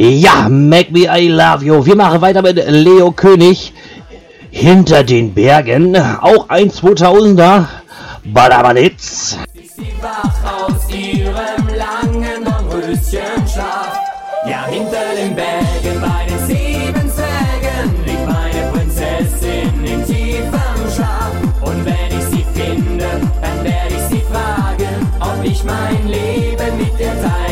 Ja, Make Me I Love You. Wir machen weiter mit Leo König. Hinter den Bergen. Auch ein 2000er. Badabanitz. Sie wach aus ihrem langen Röschenschlaf. Ja, hinter den Bergen bei den sieben Zwergen liegt meine Prinzessin in tiefem Und wenn ich sie finde, dann werde ich sie fragen, ob ich mein Leben mit der Zeit.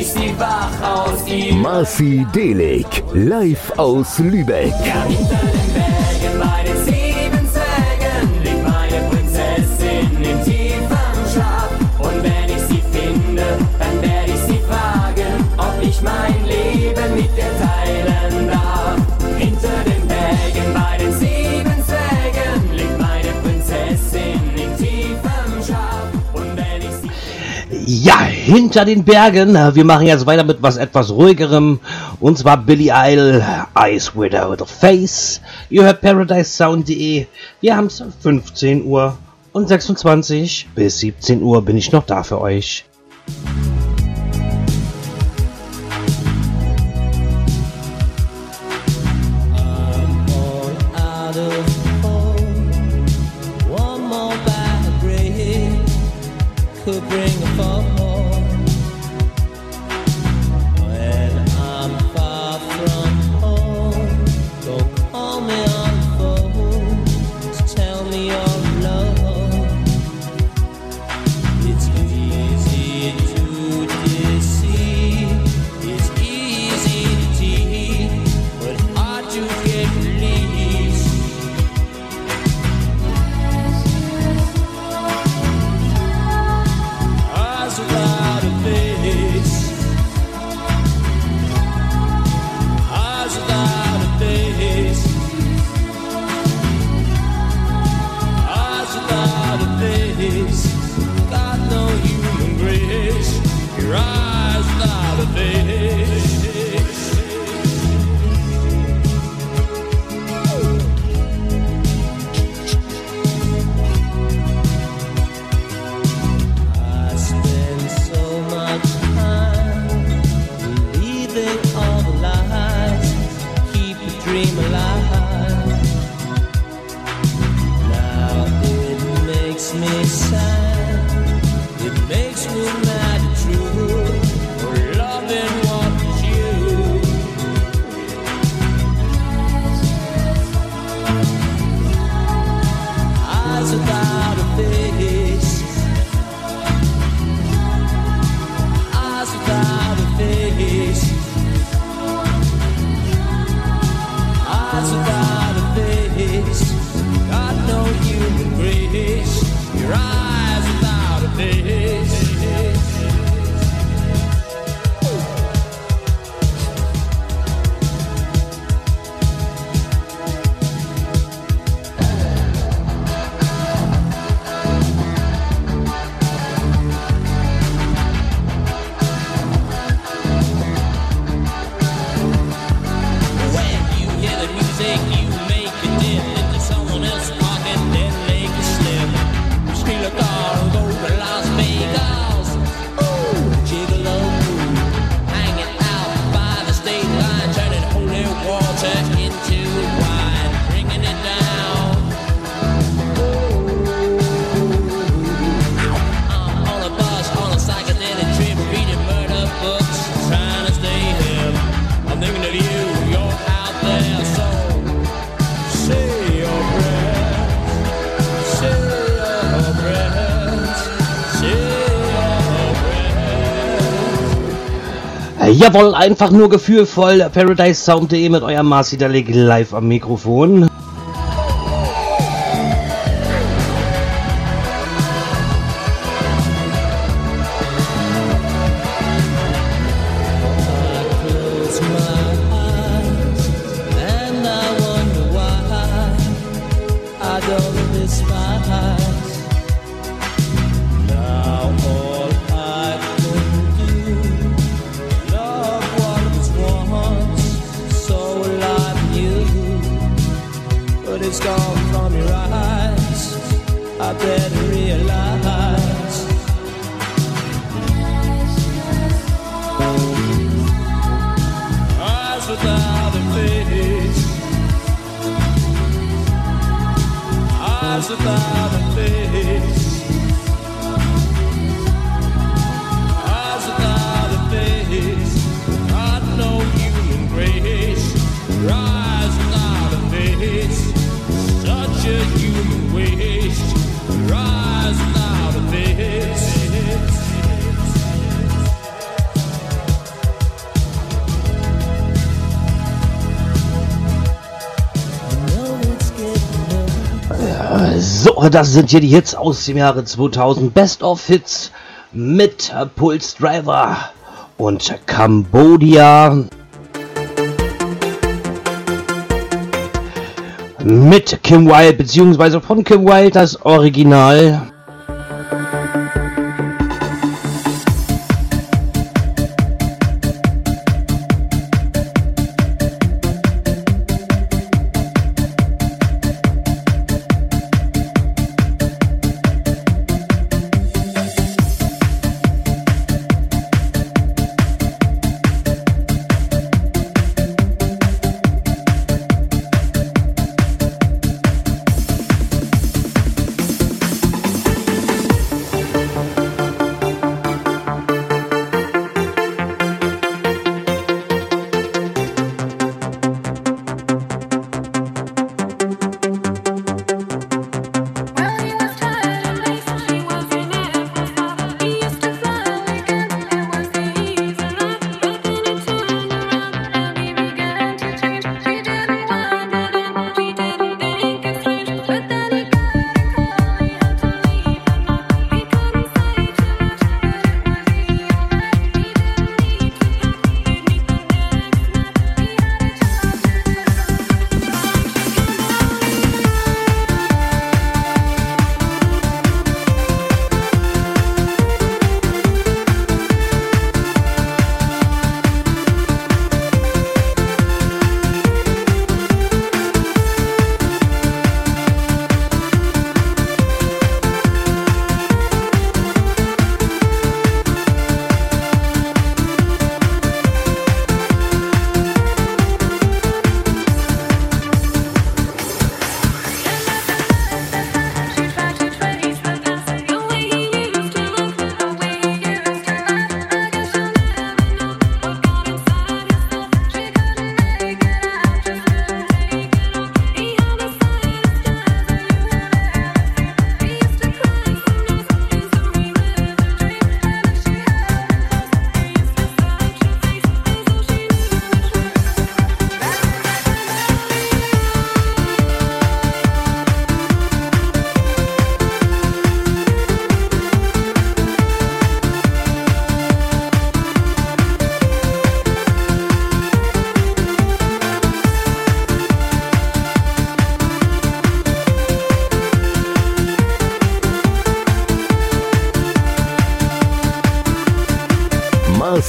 ich sie wach aus ihm. Marci Delik, live aus Lübeck. Ja. hinter den Bergen. Wir machen jetzt weiter mit was etwas ruhigerem. Und zwar Billy Idol, Eyes Without a Face. Ihr hört ParadiseSound.de. Wir haben es 15 Uhr und 26 bis 17 Uhr bin ich noch da für euch. Jawohl, einfach nur gefühlvoll. Paradise Sound.de mit eurem Marci Dalek live am Mikrofon. das sind hier die Hits aus dem Jahre 2000. Best of Hits mit Pulse Driver und Cambodia. Mit Kim Wilde, beziehungsweise von Kim Wilde das Original.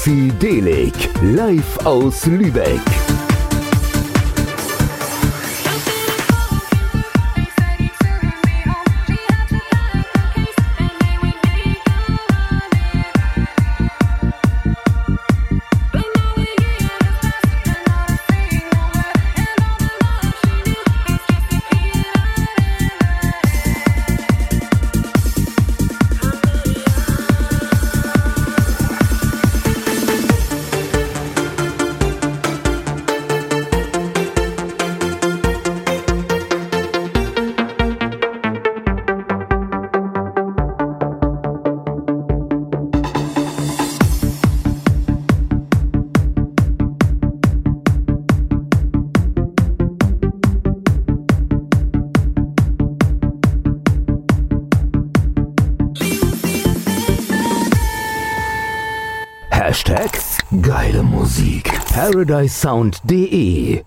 Fidelik, live aus Lübeck. Geile Musik. ParadiseSound.de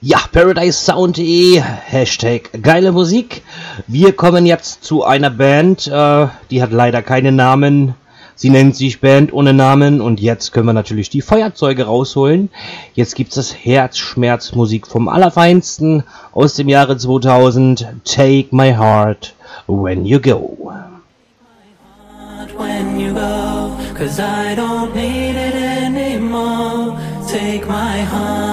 Ja, ParadiseSound.de, Hashtag geile Musik. Wir kommen jetzt zu einer Band, äh, die hat leider keinen Namen. Sie nennt sich Band ohne Namen und jetzt können wir natürlich die Feuerzeuge rausholen. Jetzt gibt's das Herzschmerzmusik vom Allerfeinsten aus dem Jahre 2000. Take my heart when you go. When you go, cause I don't need it anymore. Take my heart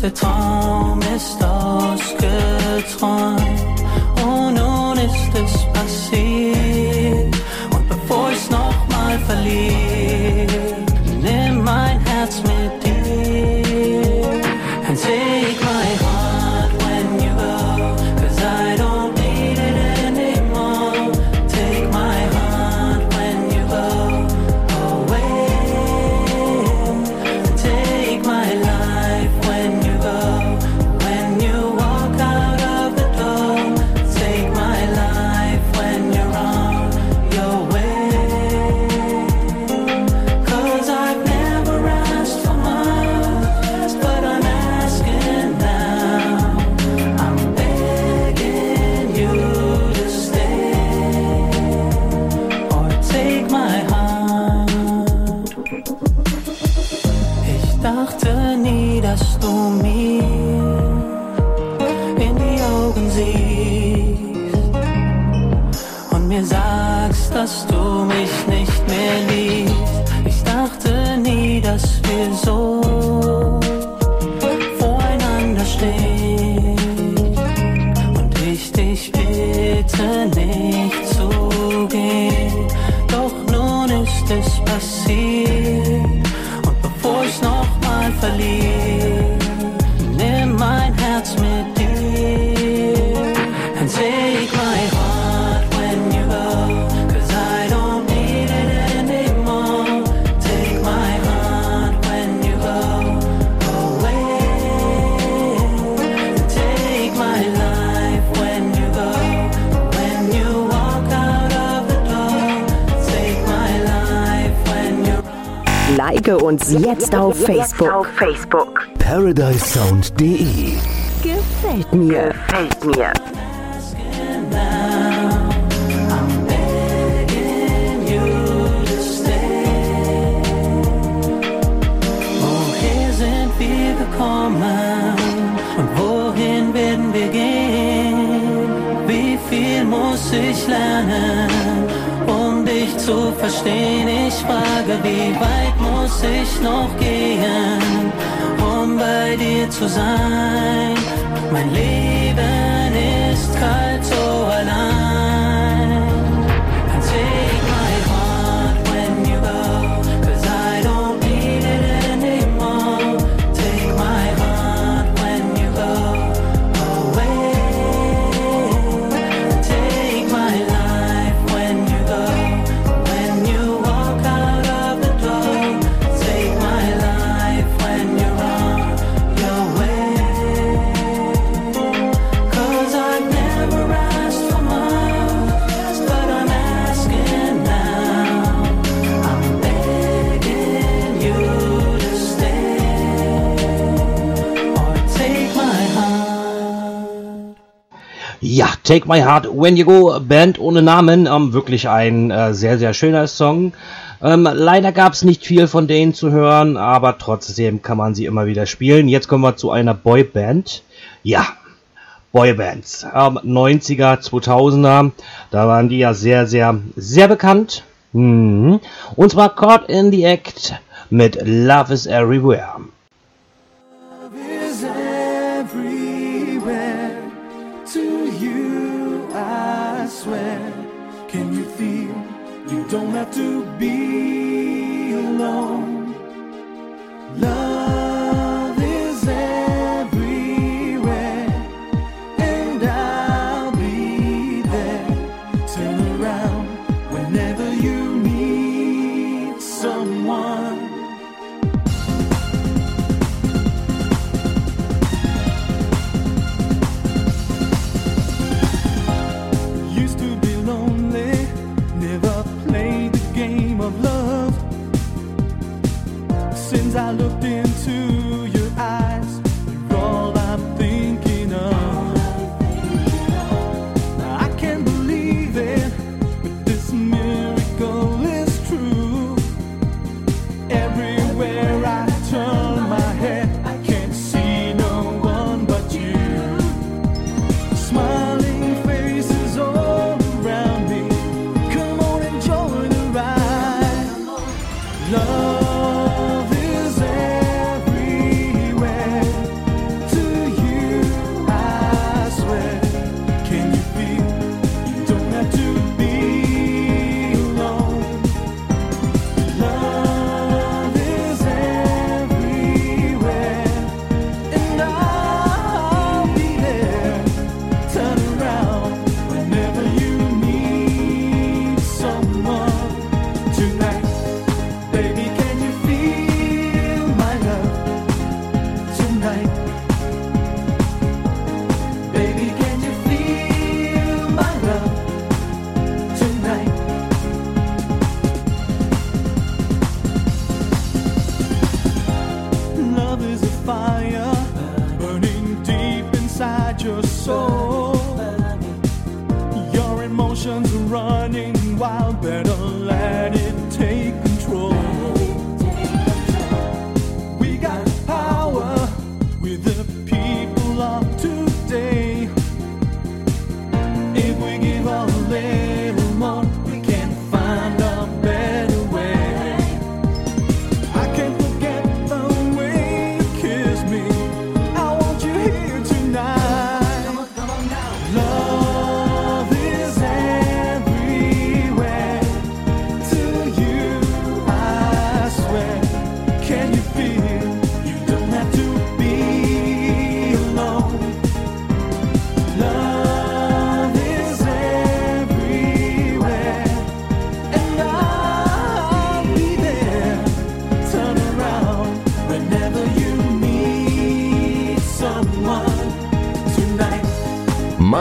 Doch der Traum ist ausgeträumt und nun ist es passiert. Und bevor ich's nochmal verliere, Like uns jetzt auf Facebook. Auf Facebook. ParadiseSound.de Gefällt mir. Gefällt mir. und wohin werden wir gehen? Wie viel muss ich lernen, zu verstehen? Ich frage, wie weit muss ich noch gehen, um bei dir zu sein? Mein Leben ist kalt Take My Heart When You Go, Band ohne Namen, ähm, wirklich ein äh, sehr, sehr schöner Song. Ähm, leider gab es nicht viel von denen zu hören, aber trotzdem kann man sie immer wieder spielen. Jetzt kommen wir zu einer Boyband. Ja, Boybands. Ähm, 90er, 2000er, da waren die ja sehr, sehr, sehr bekannt. Mhm. Und zwar Caught in the Act mit Love is Everywhere. is everywhere.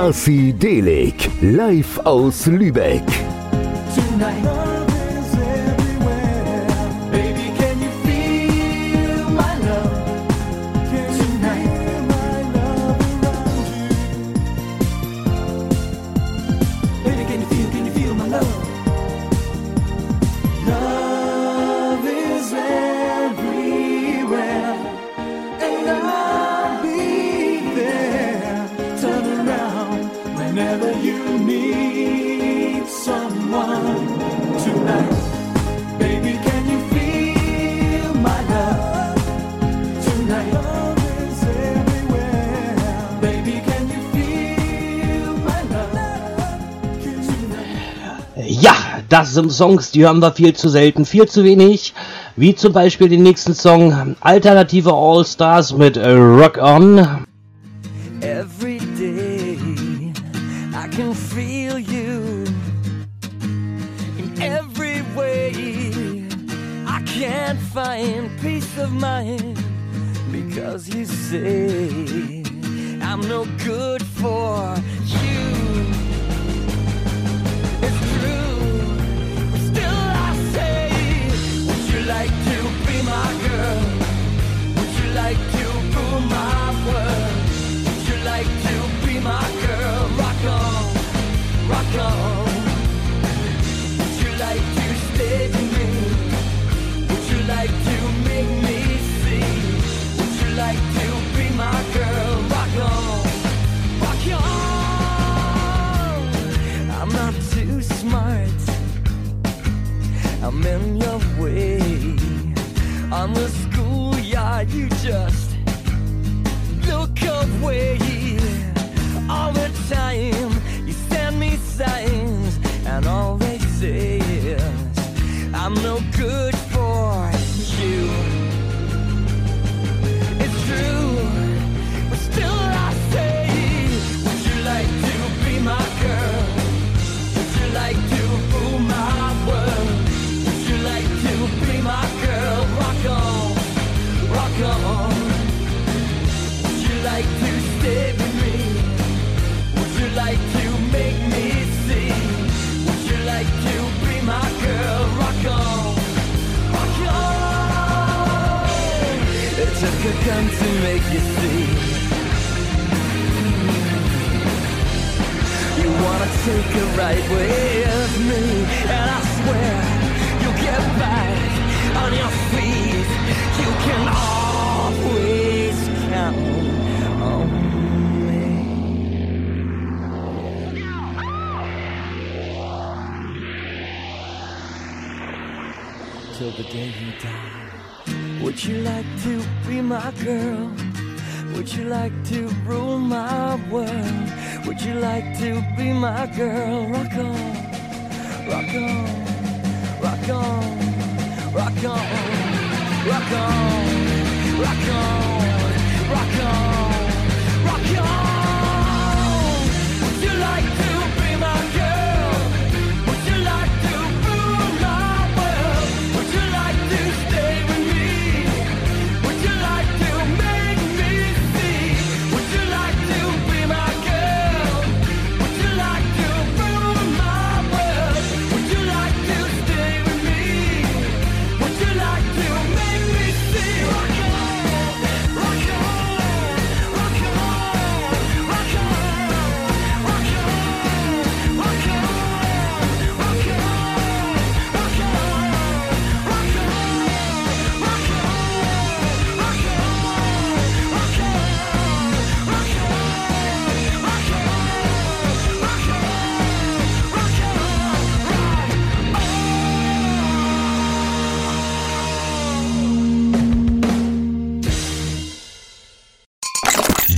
Marci Delik, live aus Lübeck. das sind Songs, die hören wir viel zu selten, viel zu wenig. Wie zum Beispiel den nächsten Song Alternative All-Stars mit äh, Rock On.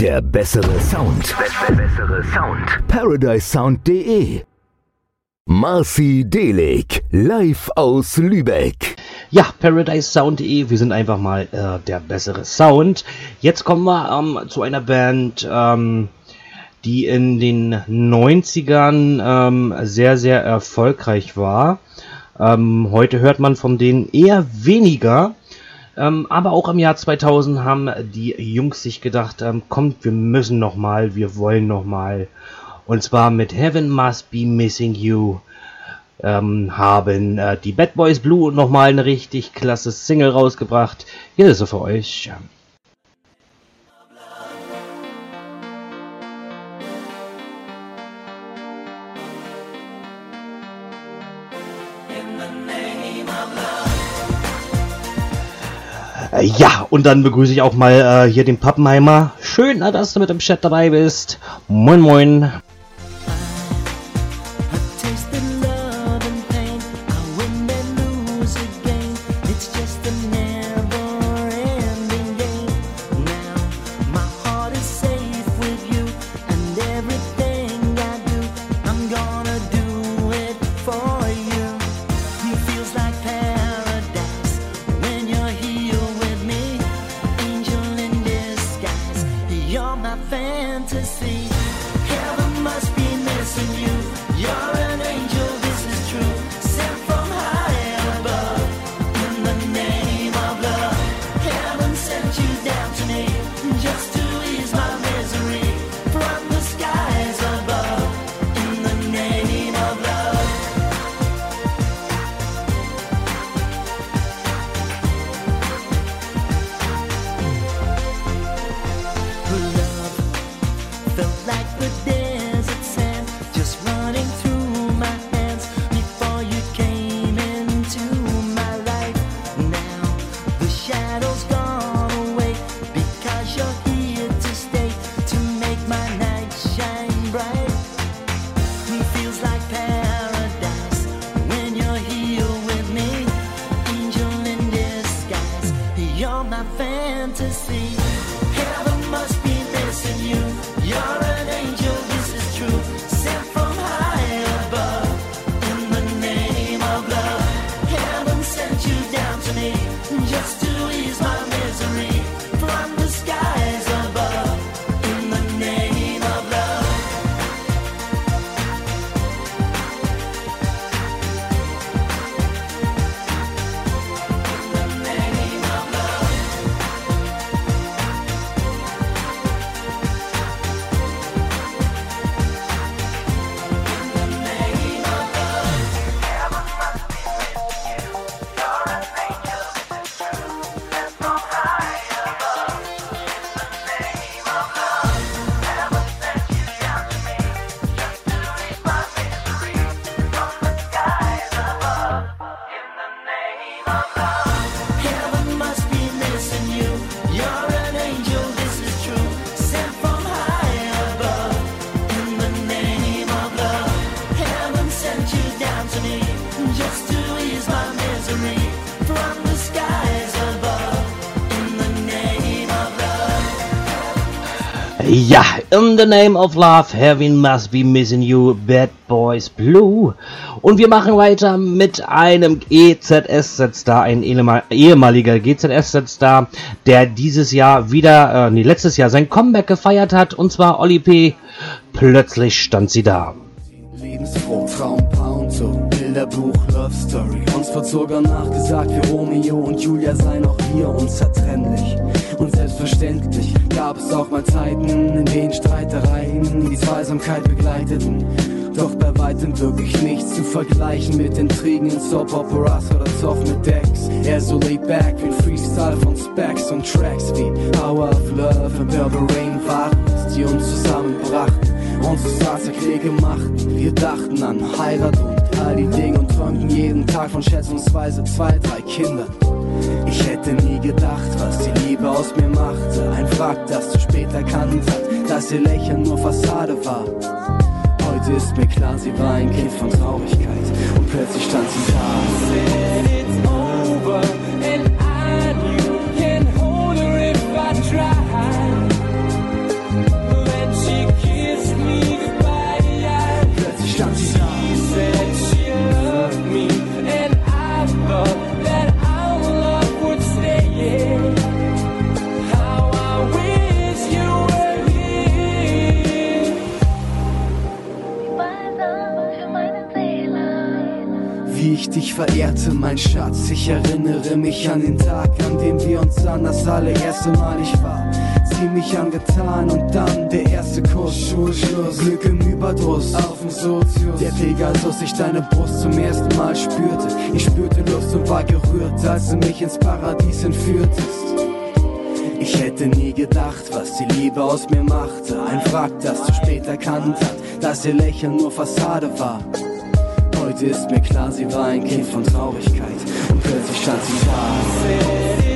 Der bessere Sound. Bessere Sound. ParadiseSound.de Marci Delik, live aus Lübeck. Ja, ParadiseSound.de, wir sind einfach mal äh, der bessere Sound. Jetzt kommen wir ähm, zu einer Band, ähm, die in den 90ern ähm, sehr, sehr erfolgreich war. Ähm, heute hört man von denen eher weniger. Ähm, aber auch im Jahr 2000 haben die Jungs sich gedacht, ähm, kommt, wir müssen nochmal, wir wollen nochmal. Und zwar mit Heaven Must Be Missing You ähm, haben äh, die Bad Boys Blue nochmal eine richtig klasse Single rausgebracht. Hier ist sie für euch. Äh, ja, und dann begrüße ich auch mal äh, hier den Pappenheimer. Schön, dass du mit im Chat dabei bist. Moin, moin. Ja, in the name of love, heaven must be missing you, Bad Boys Blue. Und wir machen weiter mit einem GZSZ-Star, ein ehema- ehemaliger GZSZ-Star, der dieses Jahr wieder, äh, nee, letztes Jahr sein Comeback gefeiert hat, und zwar Oli P. Plötzlich stand sie da. Lebensfroh, Traumpaar und so, Bilderbuch, Love Story. Uns sogar nachgesagt, wir Romeo und Julia seien auch wir unzertrennlich. Und selbstverständlich gab es auch mal Zeiten, in denen Streitereien die Zweisamkeit begleiteten. Doch bei weitem wirklich nichts zu vergleichen mit Intrigen in Soap Operas oder Zoff mit Decks. Eher so laid back wie Freestyle von Specs und Tracks wie Power of Love und Purple Rain waren es, die uns zusammenbrachten. Uns zu Straße machten. Wir dachten an Heirat und all die Dinge und träumten jeden Tag von schätzungsweise zwei, drei Kindern. Ich hätte nie gedacht, was die Liebe aus mir machte. Ein Fakt, das zu spät erkannt hat, dass ihr Lächeln nur Fassade war. Heute ist mir klar, sie war ein Kind von Traurigkeit und plötzlich stand sie da. Ich dich verehrte, mein Schatz. Ich erinnere mich an den Tag, an dem wir uns sahen, das allererste Mal. Ich war ziemlich angetan und dann der erste Kuss. Schulschluss, Glück im Überdruss, auf dem Sozius. Der Pegasus, ich deine Brust zum ersten Mal spürte. Ich spürte Lust und war gerührt, als du mich ins Paradies entführtest. Ich hätte nie gedacht, was die Liebe aus mir machte. Ein Wrack, das zu spät erkannt hat, dass ihr Lächeln nur Fassade war. Heute ist mir klar, sie war ein Kind von Traurigkeit und plötzlich stand sie da.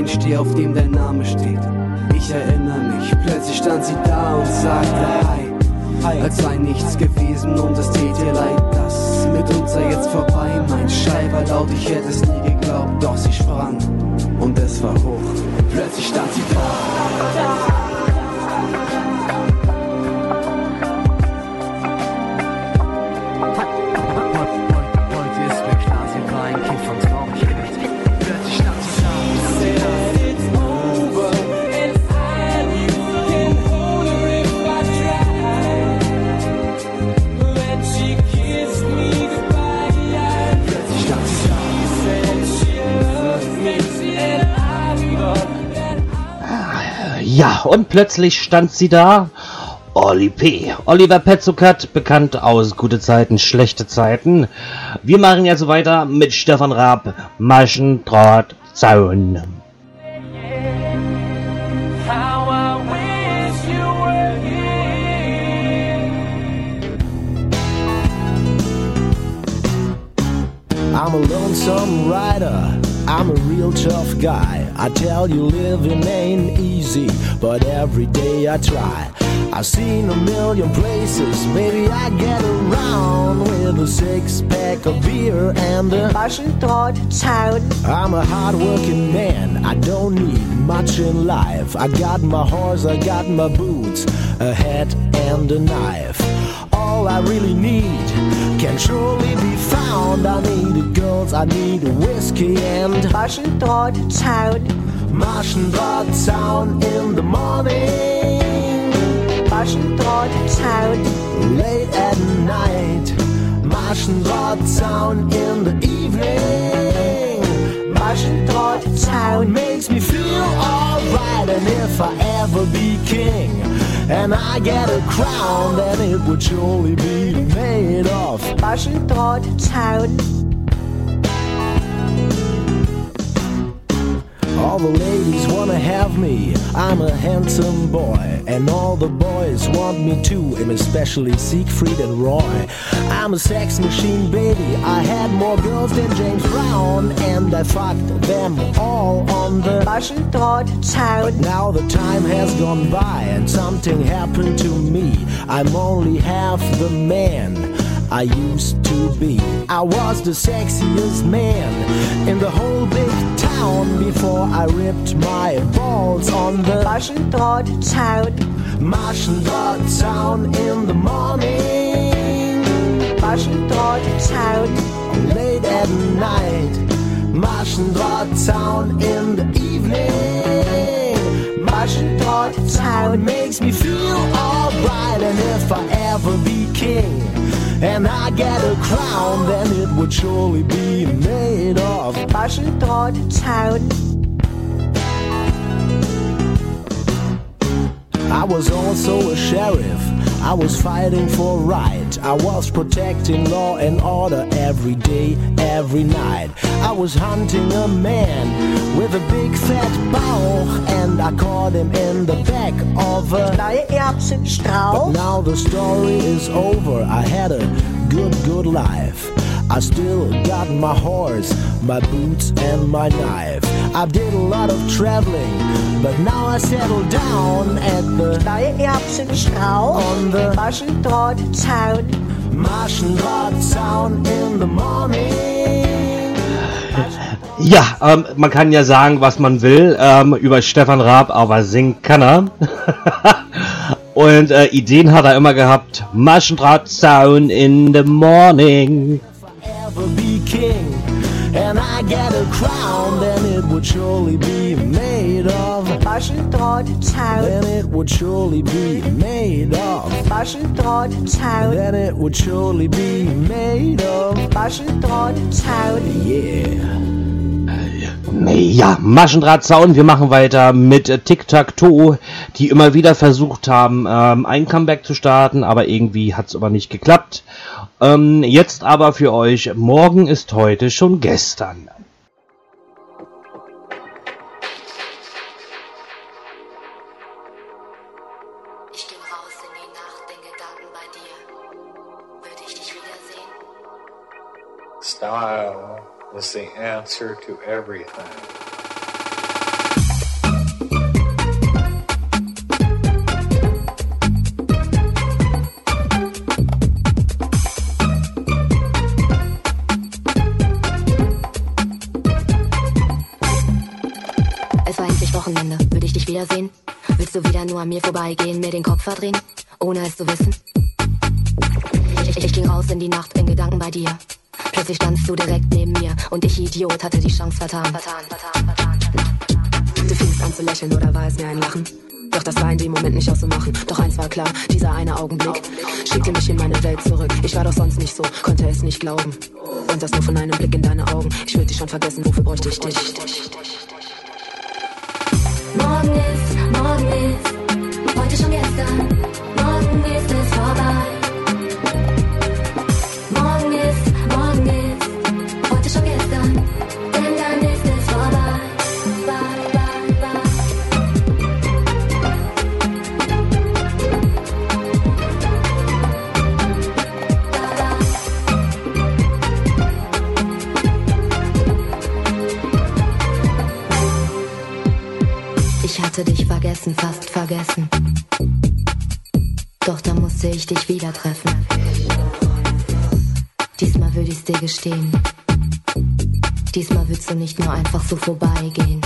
Stein stehe, auf dem dein Name steht. Ich erinnere mich, plötzlich stand sie da und sagte Hi, als sei nichts gewesen und es tät ihr leid, das mit uns sei jetzt vorbei. Mein Schrei war laut, ich hätte es nie geglaubt, plötzlich stand sie da. Oli P. Oliver Petzokat, bekannt aus Gute Zeiten, Schlechte Zeiten. Wir machen jetzt weiter mit Stefan Raab, Maschendraht, Zaun. I'm a lonesome rider. I'm a real tough guy. I tell you, living ain't easy, but every day I try. I've seen a million places, maybe I get around with a six pack of beer and a Maschendraht, Zaun, I'm a hardworking man. I don't need much in life. I got my horse, I got my boots, a hat and a knife. All I really need can surely be found. I need a I need a whiskey and Maschendraht, Zaun, Maschendrahtzaun in the morning, Maschendraht, Zaun, late at night. Maschendrahtzaun in the evening. Maschendrahtzaun makes me feel alright. And if I ever be king and I get a crown, then it would surely be made of Maschendraht, All the ladies wanna have me. I'm a handsome boy, and all the boys want me too, and especially Siegfried and Roy. I'm a sex machine, baby. I had more girls than James Brown, and I fucked them all on the Maschendrahtzaun. now the time has gone by and something happened to me. I'm only half the man I used to be. I was the sexiest man in the whole big town before I ripped my balls on the Maschendrahtzaun. Maschendrahtzaun in the morning, Maschendrahtzaun. late at night. Maschendrahtzaun in the evening. Maschendrahtzaun makes me feel alright. And if I ever be king and I get a crown, then it would surely be made of Maschendrahtzaun. I was also a sheriff. I was fighting for right. I was protecting law and order every day, every night. I was hunting a man with a big fat bauch, and I caught him in the back of a. But now the story is over. I had a good, good life. I still got my horse, my boots, and my knife. I did a lot of traveling, but now I settle down at the Neue Erbsenstrauch. on the Maschendrahtzaun. Maschendrahtzaun in the morning. Ja, ähm, man kann ja sagen, was man will ähm, über Stefan Raab, aber singen kann er. Und äh, Ideen hat er immer gehabt. Maschendrahtzaun in the morning. Ever be king, and I get a crown, then it would surely be made of. Maschendrahtzaun. Then it would surely be made of. Maschendrahtzaun. Then it would surely be made of. Maschendrahtzaun. Yeah. Ja, Maschendrahtzaun. Wir machen weiter mit äh, Tic-Tac-Toe, die immer wieder versucht haben, ähm, ein Comeback zu starten, aber irgendwie hat es aber nicht geklappt. Ähm, jetzt aber für euch, morgen ist heute schon gestern. Ich ging raus in die Nacht, in Gedanken bei dir. Würde ich dich wiedersehen? Style is the answer to everything. Wochenende. Würde ich dich wiedersehen? Willst du wieder nur an mir vorbeigehen, mir den Kopf verdrehen, ohne es zu wissen? Ich, ich, ich ging raus in die Nacht, in Gedanken bei dir. Plötzlich standst du direkt neben mir und ich, Idiot, hatte die Chance vertan. vertan, vertan, vertan. Du fingst an zu lächeln oder war es mir ein Lachen? Doch das war in dem Moment nicht auszumachen. Doch eins war klar, dieser eine Augenblick schickte mich in meine Welt zurück. Ich war doch sonst nicht so, konnte es nicht glauben. Und das nur von einem Blick in deine Augen. Ich würde dich schon vergessen, wofür bräuchte ich dich? Morgen ist, gestehen. Diesmal willst du nicht nur einfach so vorbeigehen.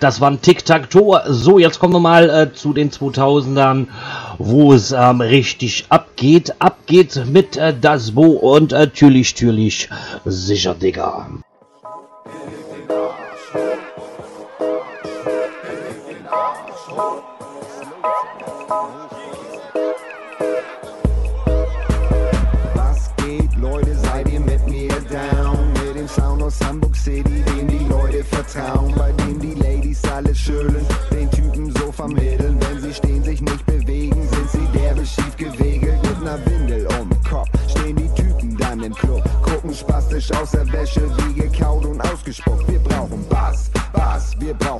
Das war ein Tic-Tac-Toe. So, jetzt kommen wir mal äh, zu den 2000ern, wo es ähm, richtig abgeht. Abgeht mit äh, Das Bo und äh, Türlich, Türlich, sicher, Digga. Schütteln, den Typen so vermitteln. Wenn sie stehen, sich nicht bewegen, sind sie derbe schief gewegelt mit ner Windel um Kopf. Stehen die Typen dann im Club, gucken spastisch aus der Wäsche, wie gekaut und ausgespuckt. Wir brauchen Bass, Bass, wir brauchen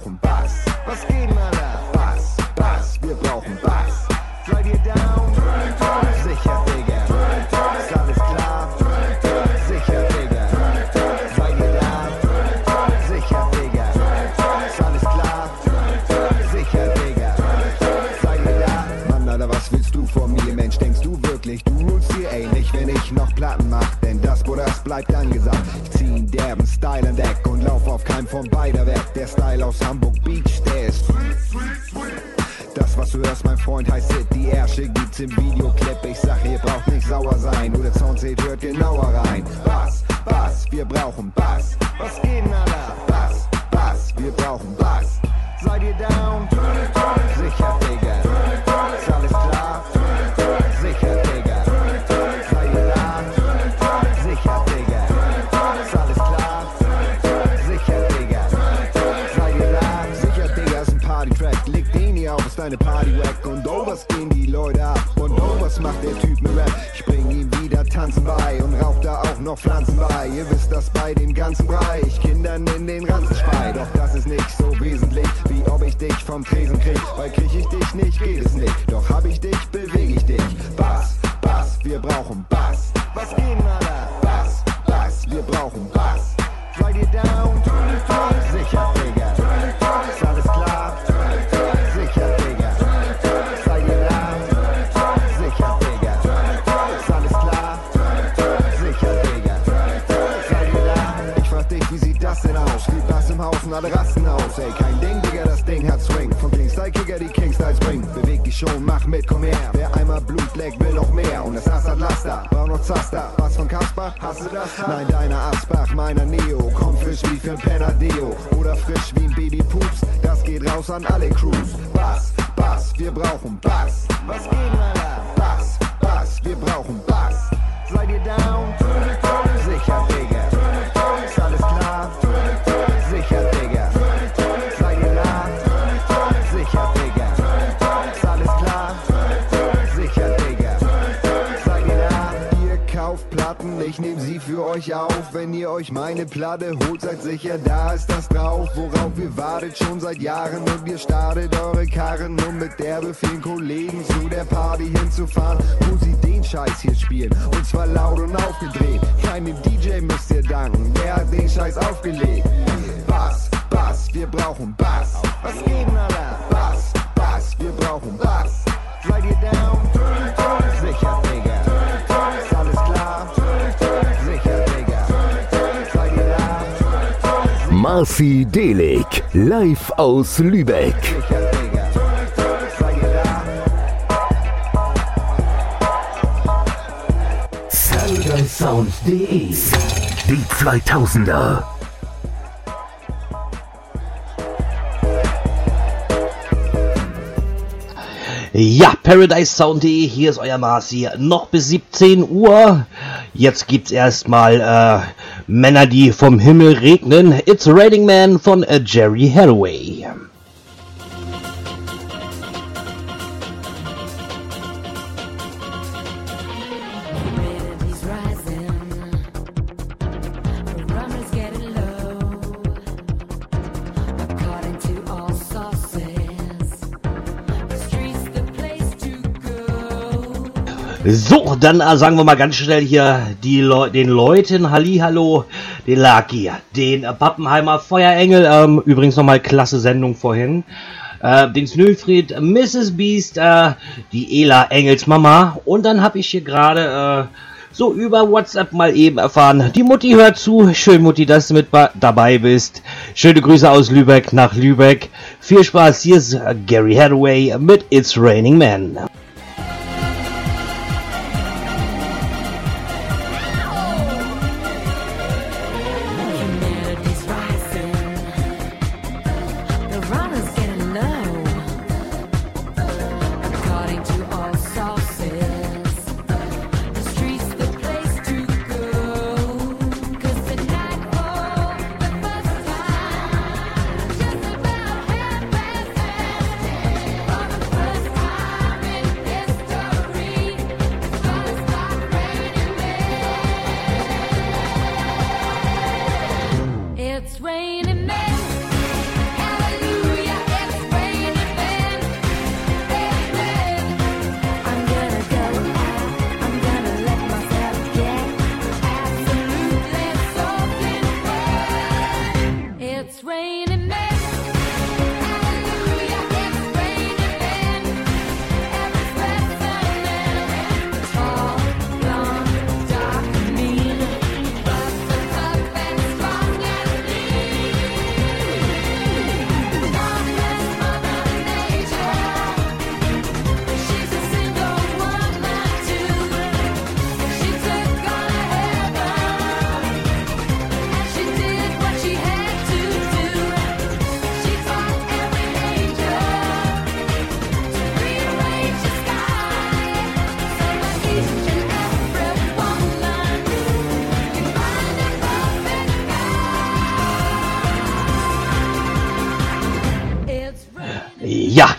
bleibt angesagt. Ich zieh einen derben Style an Deck und lauf auf keinem von beider weg. Der Style aus Hamburg Beach, der ist das, was du hörst, mein Freund, heißt Hit. Die Ärsche gibt's im Videoclip. Ich sag, ihr braucht nicht sauer sein. Nur der Sound seht, hört genauer rein. Bass, Bass, wir brauchen Bass. Was geht denn, Alter? Bass, Bass, wir brauchen Bass. Seid ihr down? Der Typ mit Rap? Ich bring ihm wieder Tanzen bei und rauch da auch noch Pflanzen bei. Ihr wisst das bei dem ganzen Brei. Ich Kindern in den Ranzen spei. Doch das ist nicht so wesentlich, wie ob ich dich vom Tresen krieg. Weil krieg ich dich nicht, geht es nicht. Ey, kein Ding, Digga, das Ding hat Swing. Von Kingstyle-Kicker die Kingstyles bringen. Beweg dich schon, mach mit, komm her. Wer einmal Blut leckt, will noch mehr. Und das Ass hat Laster, braucht noch Zaster. Was von Kasper? Hast du das? Nein, deiner Asbach, meiner Neo. Komm frisch wie für ein Penadeo. Oder frisch wie ein Baby Pups. Das geht raus an alle Crews. Bass, Bass, wir brauchen Bass. Was geht, Alter? Euch auf. Wenn ihr euch meine Platte holt, seid sicher, da ist das drauf. Worauf ihr wartet schon seit Jahren und ihr startet eure Karren, um mit derbe vielen Kollegen zu der Party hinzufahren, wo sie den Scheiß hier spielen. Und zwar laut und aufgedreht. Keinem DJ müsst ihr danken, der hat den Scheiß aufgelegt. Bass, Bass, wir brauchen Bass. Was geht denn, Alter? Bass, Bass, wir brauchen Bass. Seid ihr down? Sicher, Marci Delig, live aus Lübeck. Sound.de Die 2000er. Ja, ParadiseSound.de, hier ist euer Marci. Noch bis 17 Uhr. Jetzt gibt's erstmal äh, Männer, die vom Himmel regnen. It's Raining Man von äh, Jerry Hathaway. So, dann äh, sagen wir mal ganz schnell hier die Leu den Leuten Hallihallo, den Lucky, den äh, Pappenheimer Feuerengel, ähm, übrigens nochmal klasse Sendung vorhin, äh, den Snöfried, Mrs. Beast, äh, die Ela Engels Mama und dann habe ich hier gerade äh, so über WhatsApp mal eben erfahren, die Mutti hört zu, schön Mutti, dass du mit dabei bist, schöne Grüße aus Lübeck nach Lübeck, viel Spaß, hier ist Gary Hathaway mit It's Raining Man.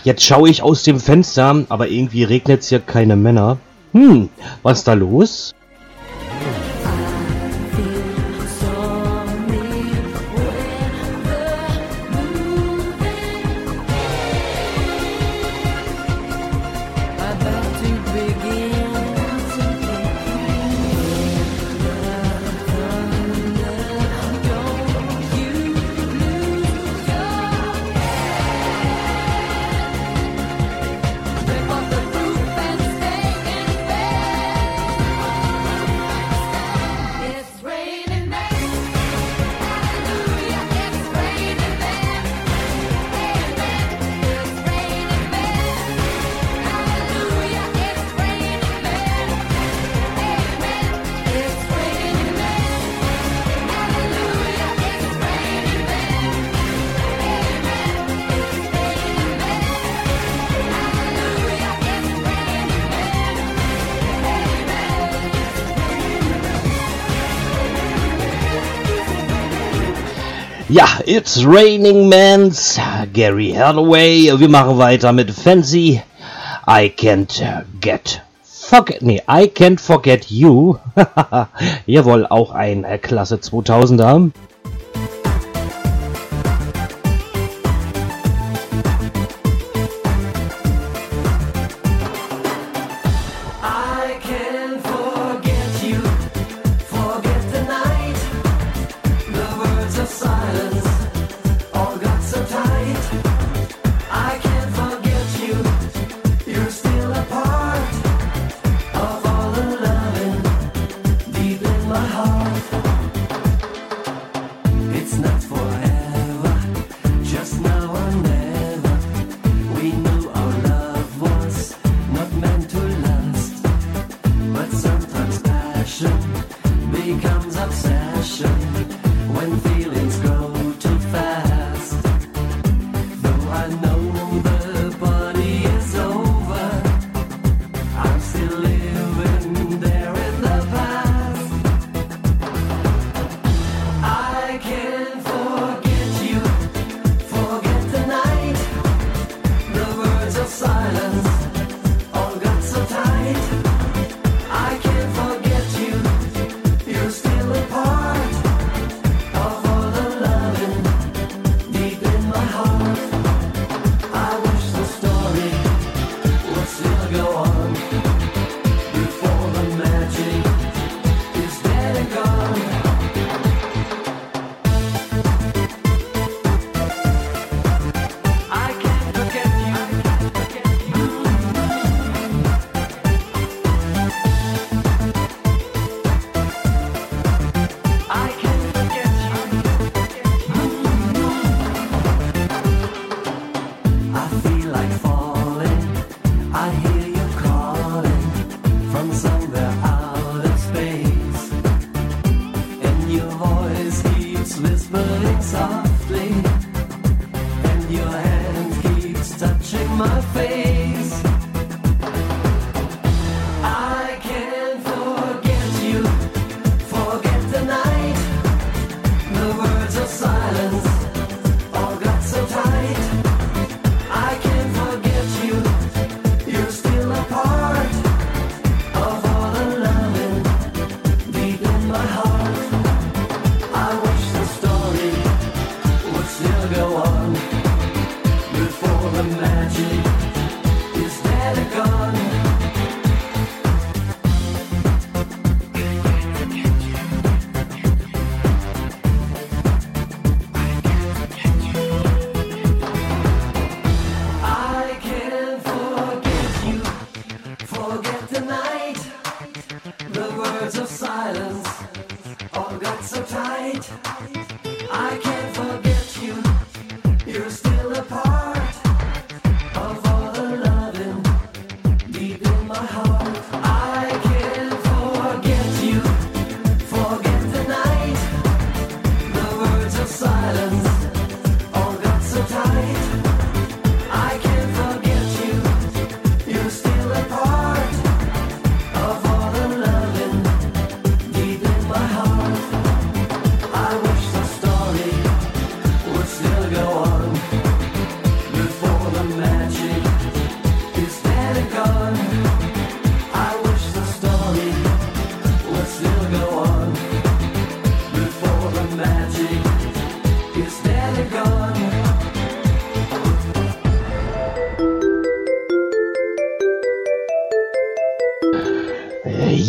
Jetzt schaue ich aus dem Fenster, aber irgendwie regnet's hier keine Männer. Hm, was ist da los? It's Raining Mans, Gary Hathaway. Wir machen weiter mit Fancy. I can't get forget, nee, I can't forget you. Jawohl, auch ein äh, Klasse 2000er.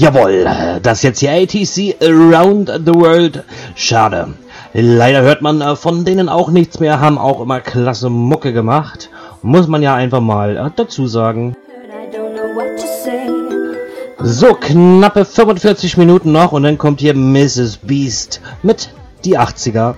Jawohl, das ist jetzt die ATC Around the World. Schade. Leider hört man äh, von denen auch nichts mehr, haben auch immer klasse Mucke gemacht. Muss man ja einfach mal äh, dazu sagen. So, knappe 45 Minuten noch und dann kommt hier Mrs. Beast mit die 80er.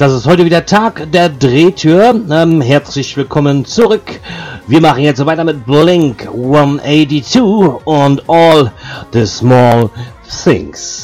das ist heute wieder Tag der Drehtür. Ähm, herzlich willkommen zurück. Wir machen jetzt weiter mit Blink 182 und All the Small Things.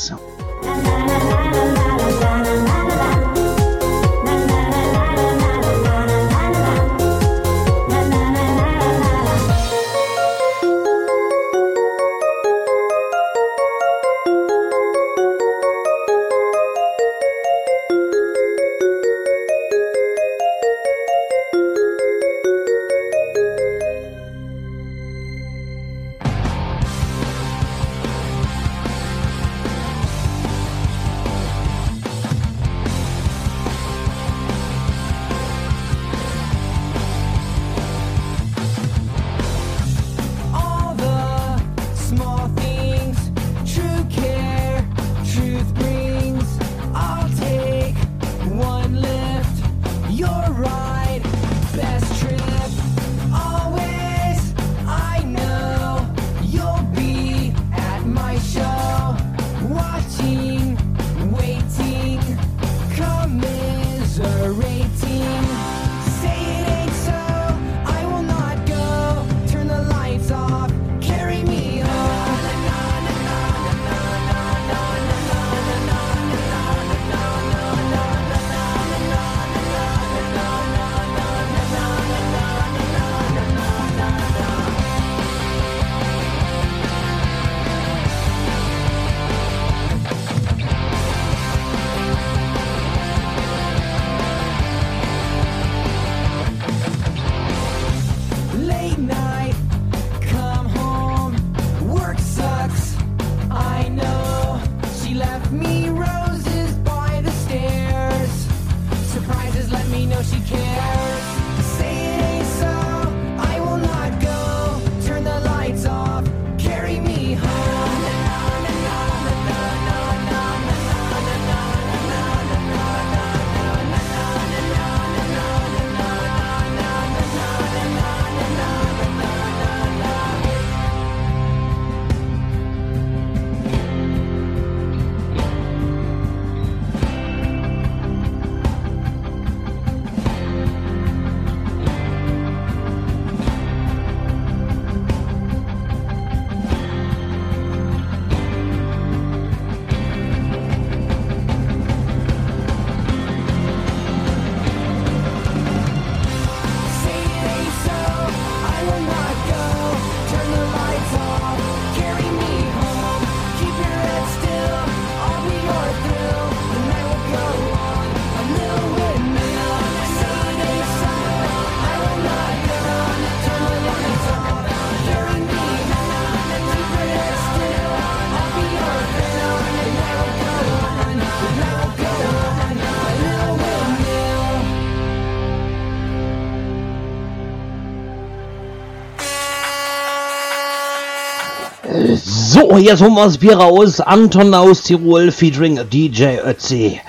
So, hier ist Humors Bier raus. Anton aus Tirol featuring DJ Ötzi.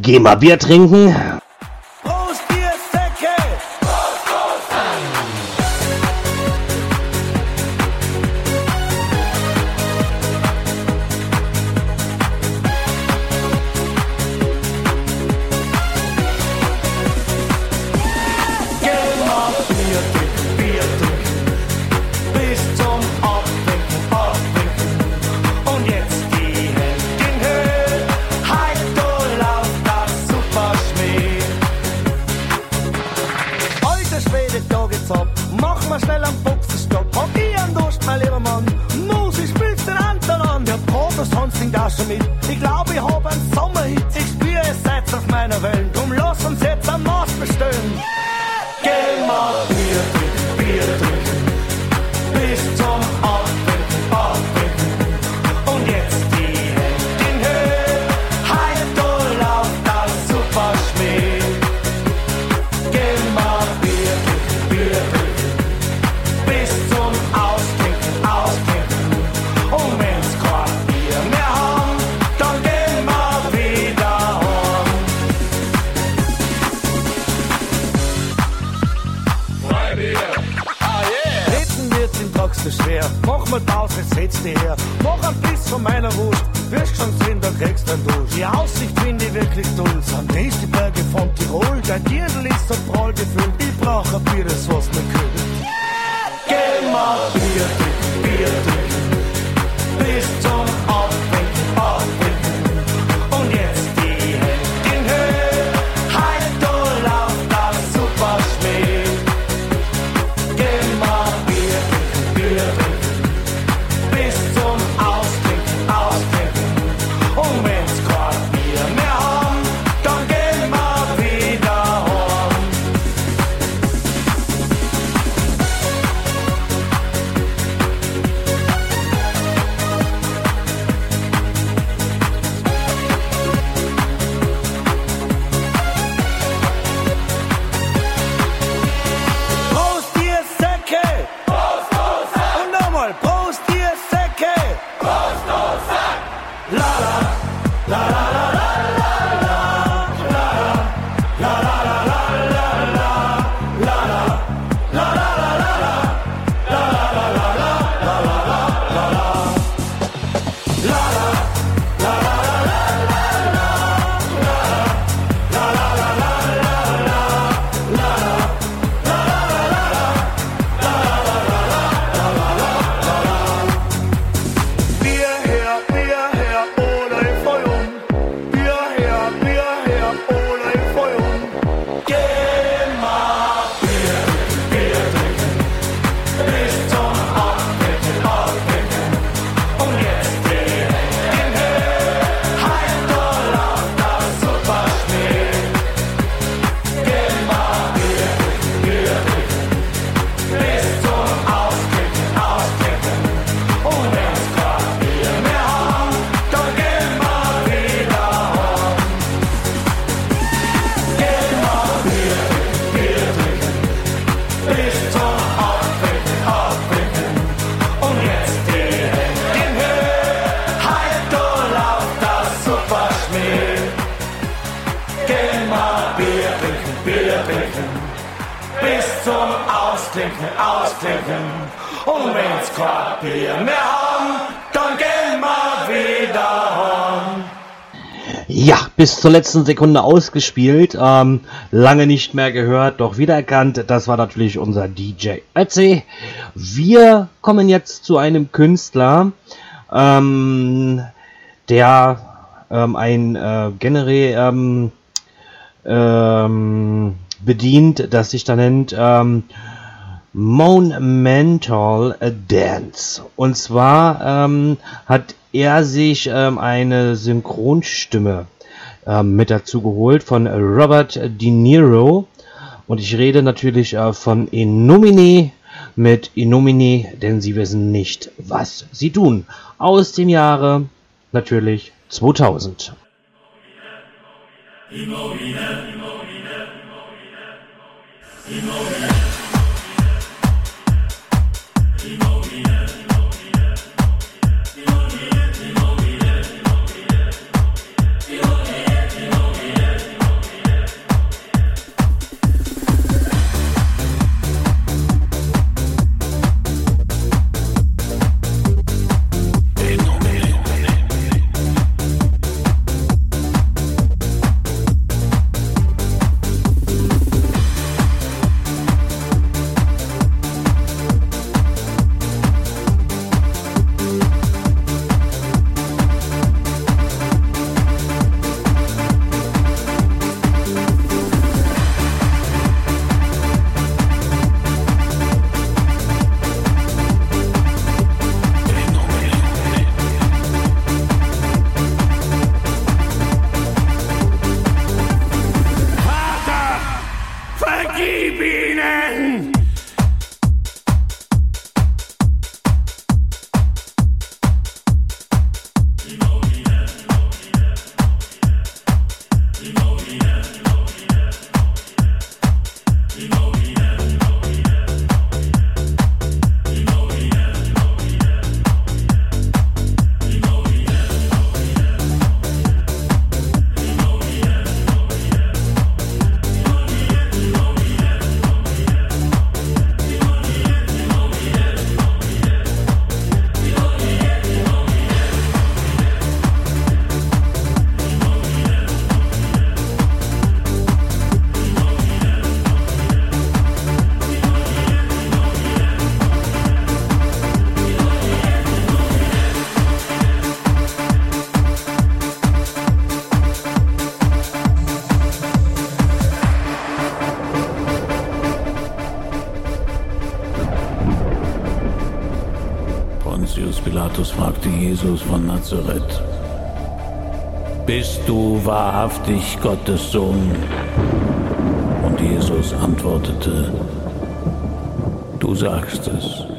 Geh mal Bier trinken. bis zur letzten Sekunde ausgespielt. Ähm, lange nicht mehr gehört, doch wiedererkannt. Das war natürlich unser DJ Ötzi. Wir kommen jetzt zu einem Künstler, ähm, der ähm, ein äh, Genre ähm, ähm, bedient, das sich da nennt ähm, Monumental Dance. Und zwar hat er sich eine Synchronstimme ähm, mit dazu geholt von Robert De Niro. Und ich rede natürlich äh, von In mit In denn sie wissen nicht, was sie tun. Aus dem Jahre natürlich 2000. Inomine, Inomine, Inomine, Inomine, in Jesus von Nazareth, Bist du wahrhaftig Gottes Sohn? Und Jesus antwortete, Du sagst es.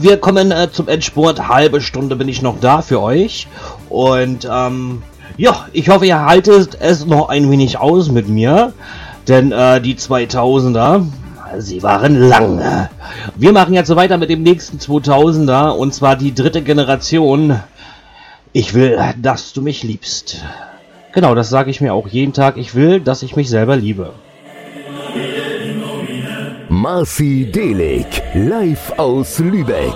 Wir kommen äh, zum Endspurt. Halbe Stunde bin ich noch da für euch. Und ähm, ja, ich hoffe, ihr haltet es noch ein wenig aus mit mir. Denn äh, die 2000er, sie waren lang. Wir machen jetzt so weiter mit dem nächsten 2000er. Und zwar die dritte Generation. Ich will, dass du mich liebst. Genau, das sage ich mir auch jeden Tag. Ich will, dass ich mich selber liebe. Marci Delig, live aus Lübeck.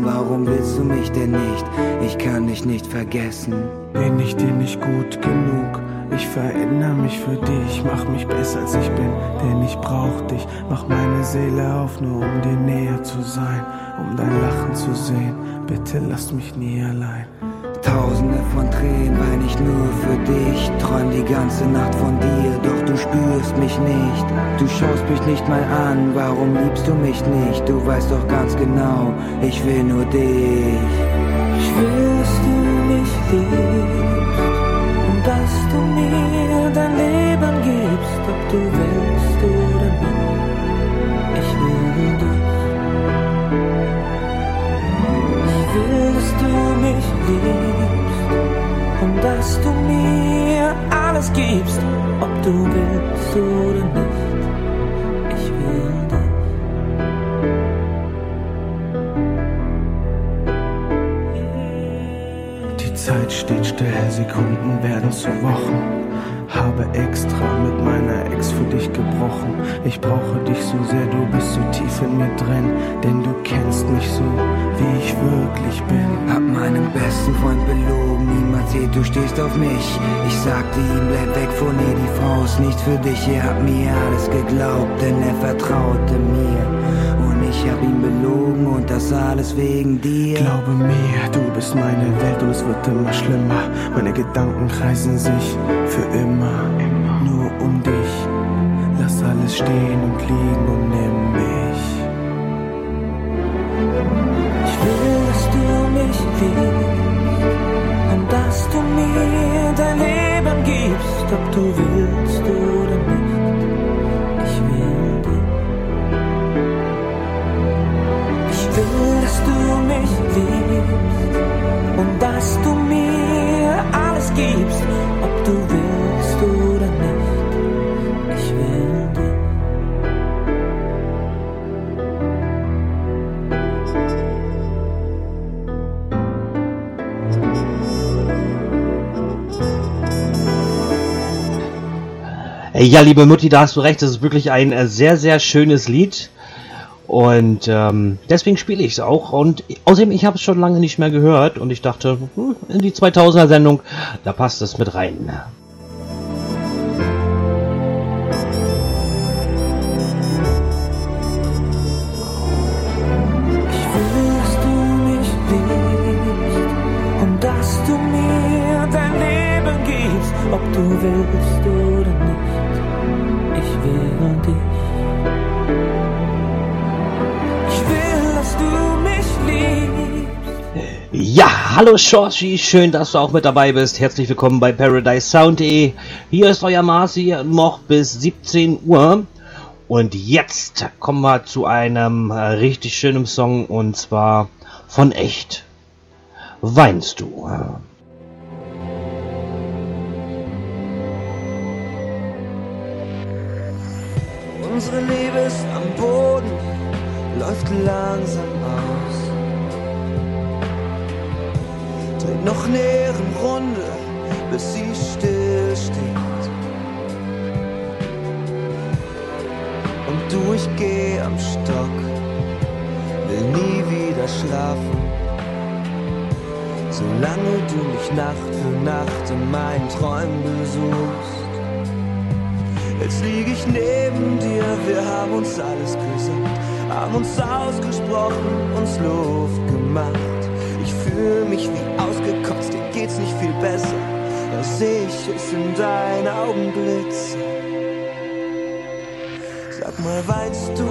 Mehr essen. Warum willst du mich denn nicht? Ich kann dich nicht vergessen. Bin ich dir nicht gut genug? Ich verändere mich für dich, mach mich besser als ich bin, denn ich brauch dich. Mach meine Seele auf, nur um dir näher zu sein, um dein Lachen zu sehen. Bitte lass mich nie allein. Tausende von Tränen wein ich nur für dich. Träum die ganze Nacht von dir, doch du spürst mich nicht. Du schaust mich nicht mal an, warum liebst du mich nicht? Du weißt doch ganz genau, ich will nur dich. Dass du mich liebst dass du mir dein Leben gibst, ob du willst oder nicht. Ich will dich. Ich will, dass du mich liebst und dass du mir alles gibst, ob du willst oder nicht. Ich will dich. Die Zeit steht still, Sekunden werden zu Wochen. Habe extra mit meiner Ex für dich gebrochen. Ich brauche dich so sehr, du bist so tief in mir drin. Denn du kennst mich so, wie ich wirklich bin. Hab meinen besten Freund belogen, niemals erzählt, du stehst auf mich. Ich sagte ihm, bleib weg von ihr, die Frau ist nicht für dich. Er hat mir alles geglaubt, denn er vertraute mir. Und ich hab ihn belogen und das alles wegen dir. Glaube mir, du bist meine Welt und es wird immer schlimmer. Meine Gedanken kreisen sich für immer, nur um dich. Lass alles stehen und liegen und nimm mich. Ich will, dass du mich liebst und dass du mir dein Leben gibst, ob du willst oder dass du mir alles gibst, ob du willst oder nicht. Ich will dich. Ja, liebe Mutti, da hast du recht. Das ist wirklich ein äh, sehr, sehr schönes Lied. Und ähm, deswegen spiele ich es auch. Und außerdem, ich habe es schon lange nicht mehr gehört. Und ich dachte, hm, in die 2000er-Sendung, da passt es mit rein. Hallo Shorty, schön, dass du auch mit dabei bist. Herzlich willkommen bei Paradise Sound.de. Hier ist euer Marci noch bis 17 Uhr. Und jetzt kommen wir zu einem äh, richtig schönen Song und zwar von Echt. Weinst du? Unsere Liebe ist am Boden, läuft langsam aus. Dreht noch eine Ehrenrunde, bis sie still steht. Und du, ich geh am Stock, will nie wieder schlafen. Solange du mich Nacht für Nacht in meinen Träumen besuchst. Jetzt lieg ich neben dir, wir haben uns alles gesagt, haben uns ausgesprochen, uns Luft gemacht. Ich fühle mich wie ausgekotzt, dir geht's nicht viel besser. Da seh ich es in deinen Augen blitzen. Sag mal, weinst du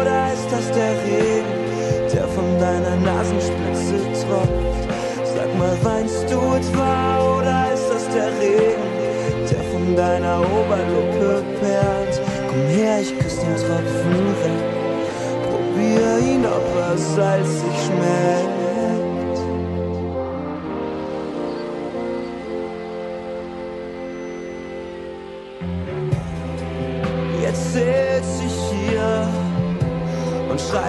oder ist das der Regen, der von deiner Nasenspitze tropft? Sag mal, weinst du etwa oder ist das der Regen? der von deiner Oberlippe perlt. Komm her, ich küsse den Tropfen weg. Probier ihn, ob er salzig schmeckt.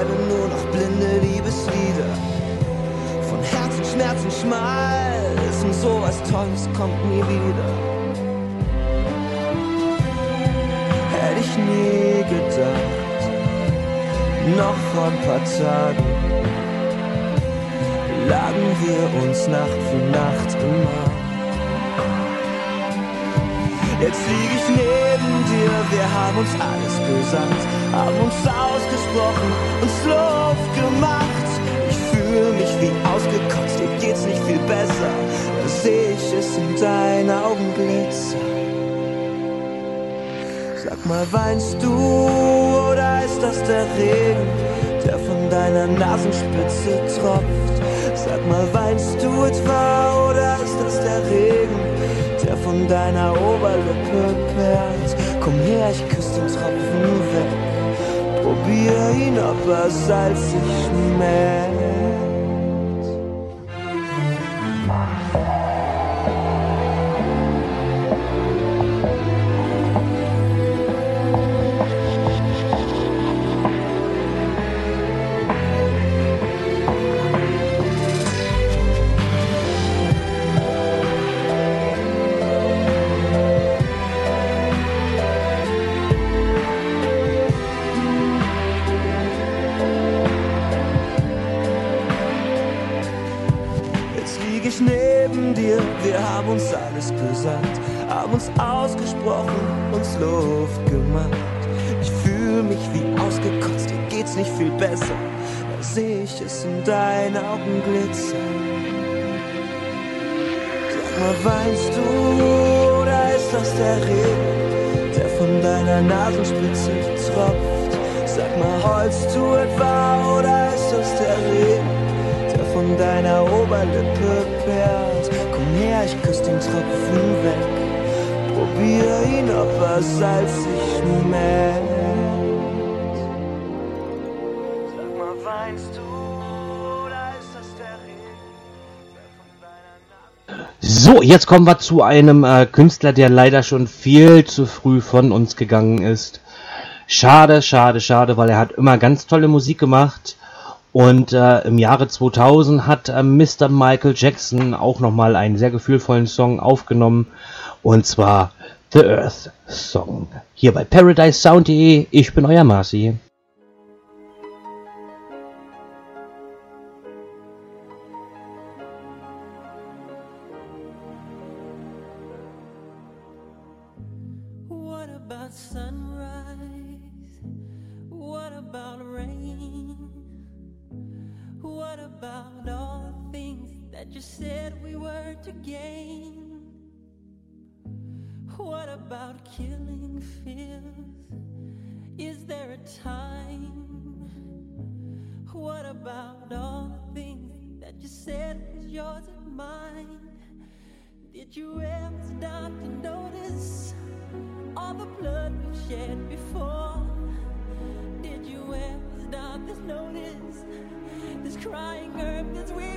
Schreibe nur noch blinde Liebeslieder. Von Herzen, Schmerzen, Schmalz und sowas Tolles kommt nie wieder. hätte ich nie gedacht. Noch vor ein paar Tagen lagen wir uns Nacht für Nacht im Arm. Jetzt lieg ich neben dir, wir haben uns alles gesagt, haben uns ausgesprochen, uns Luft gemacht. Ich fühle mich wie ausgekotzt, dir geht's nicht viel besser. Da seh ich es in deinen Augen glitzern. Sag mal, weinst du oder ist das der Regen, der von deiner Nasenspitze tropft? Sag mal, weinst du etwa oder ist das der Regen, der von deiner Oberlippe perlt? Komm her, ich küsse den Tropfen weg, probier ihn, ob er salzig schmeckt. Haben uns alles gesagt, haben uns ausgesprochen, uns Luft gemacht. Ich fühle mich wie ausgekotzt, dir geht's nicht viel besser. Da seh ich es in deinen Augen glitzern. Sag mal, weinst du oder ist das der Regen, der von deiner Nasenspitze tropft? Sag mal, heulst du etwa oder ist das der Regen, der von deiner Oberlippe perlt? Her, ich küss den Tropfen weg, probier ihn, ob er salzig schmeckt. Sag mal, weinst du oder ist das der Regen? So, jetzt kommen wir zu einem äh, Künstler, der leider schon viel zu früh von uns gegangen ist. Schade, schade, schade, weil er hat immer ganz tolle Musik gemacht. Und äh, im Jahre 2000 hat äh, Mr. Michael Jackson auch nochmal einen sehr gefühlvollen Song aufgenommen. Und zwar The Earth Song. Hier bei ParadiseSound.de. Ich bin euer Marci. curb this wheel.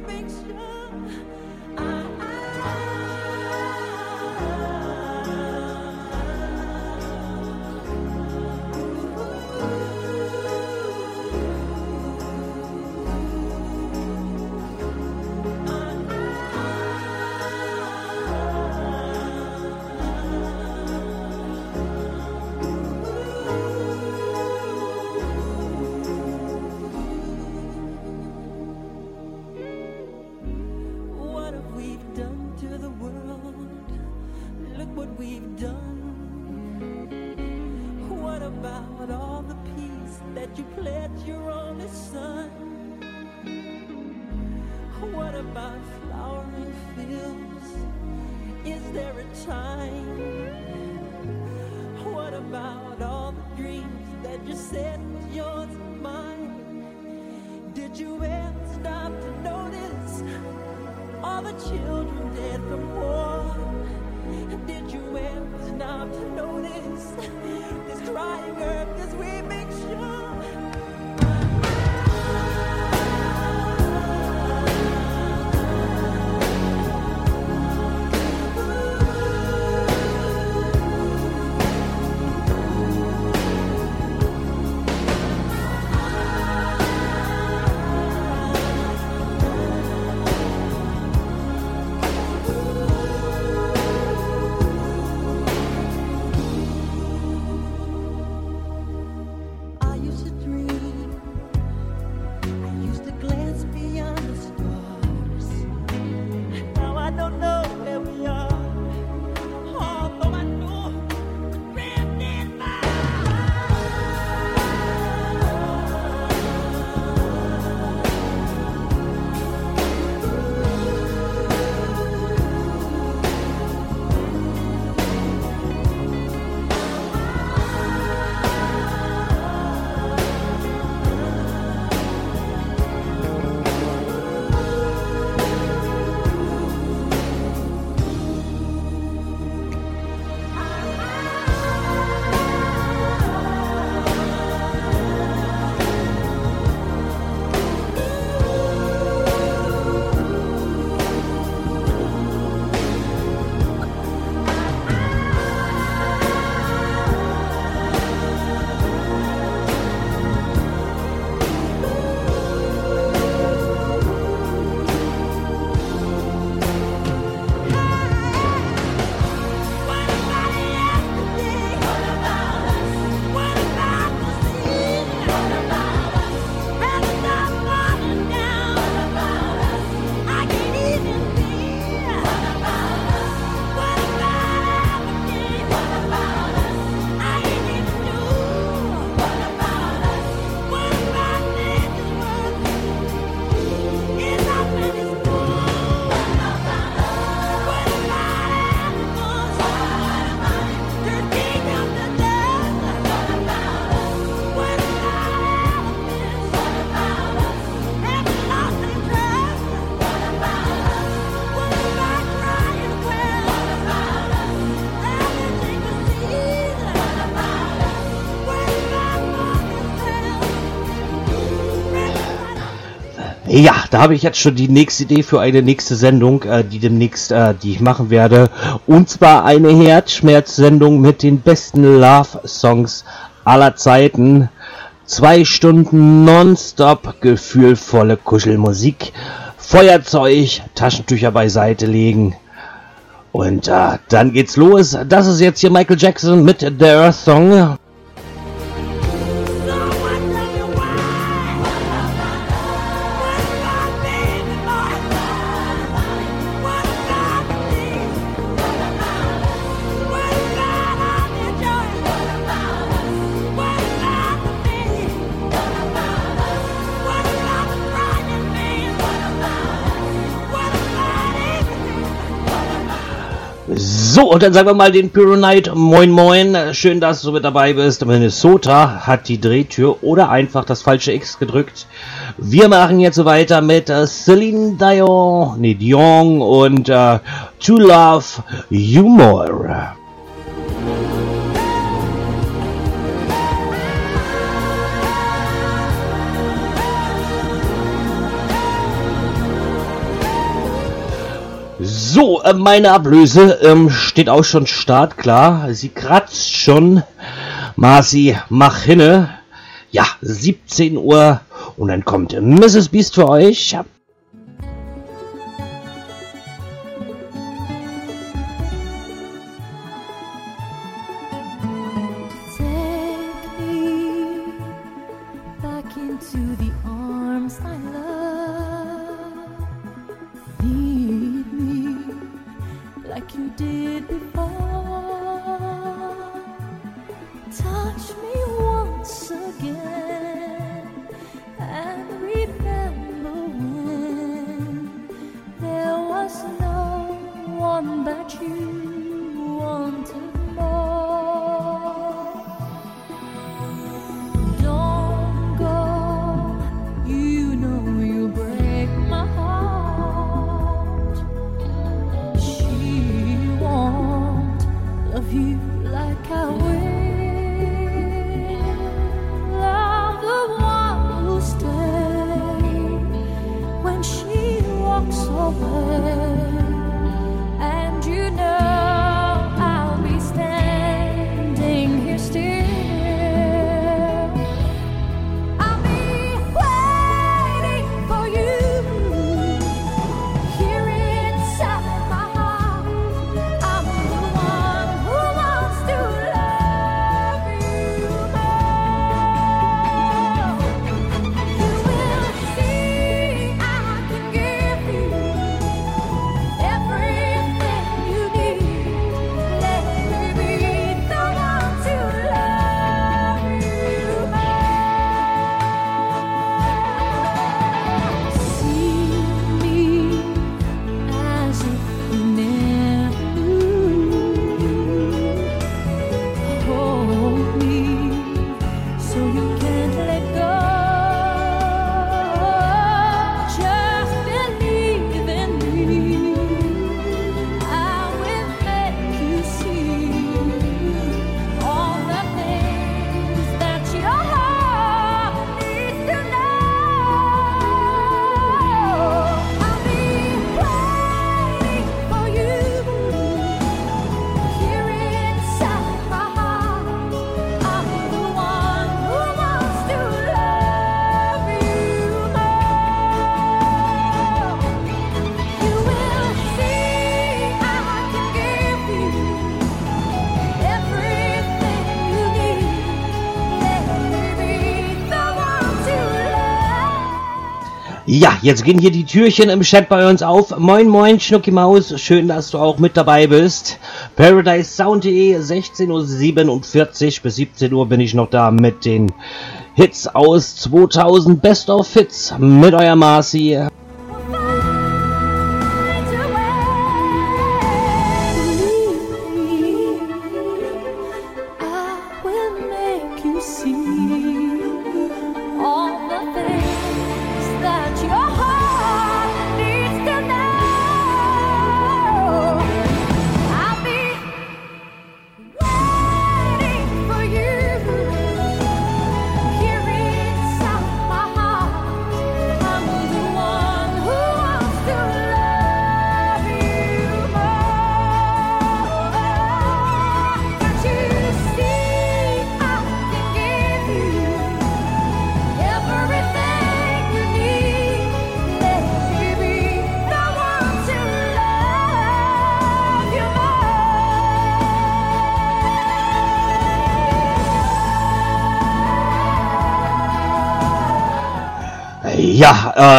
Ja, da habe ich jetzt schon die nächste Idee für eine nächste Sendung, äh, die demnächst, äh, die ich machen werde. Und zwar eine Herzschmerz-Sendung mit den besten Love-Songs aller Zeiten. Zwei Stunden nonstop gefühlvolle Kuschelmusik, Feuerzeug, Taschentücher beiseite legen. Und äh, dann geht's los. Das ist jetzt hier Michael Jackson mit The Earth Song. Und dann sagen wir mal den Pyronite. Moin, moin. Schön, dass du mit dabei bist. Minnesota hat die Drehtür oder einfach das falsche X gedrückt. Wir machen jetzt weiter mit äh, Celine Dion, nee, Dion und äh, To Love You So, äh, meine Ablöse ähm, steht auch schon startklar. Sie kratzt schon. Marci, mach hinne. Ja, 17 Uhr. Und dann kommt Mrs. Beast für euch. Jetzt gehen hier die Türchen im Chat bei uns auf. Moin, moin, Schnucki Maus. Schön, dass du auch mit dabei bist. ParadiseSound.de, 16.47 Uhr bis 17 Uhr bin ich noch da mit den Hits aus 2000 Best of Hits mit euer Marci.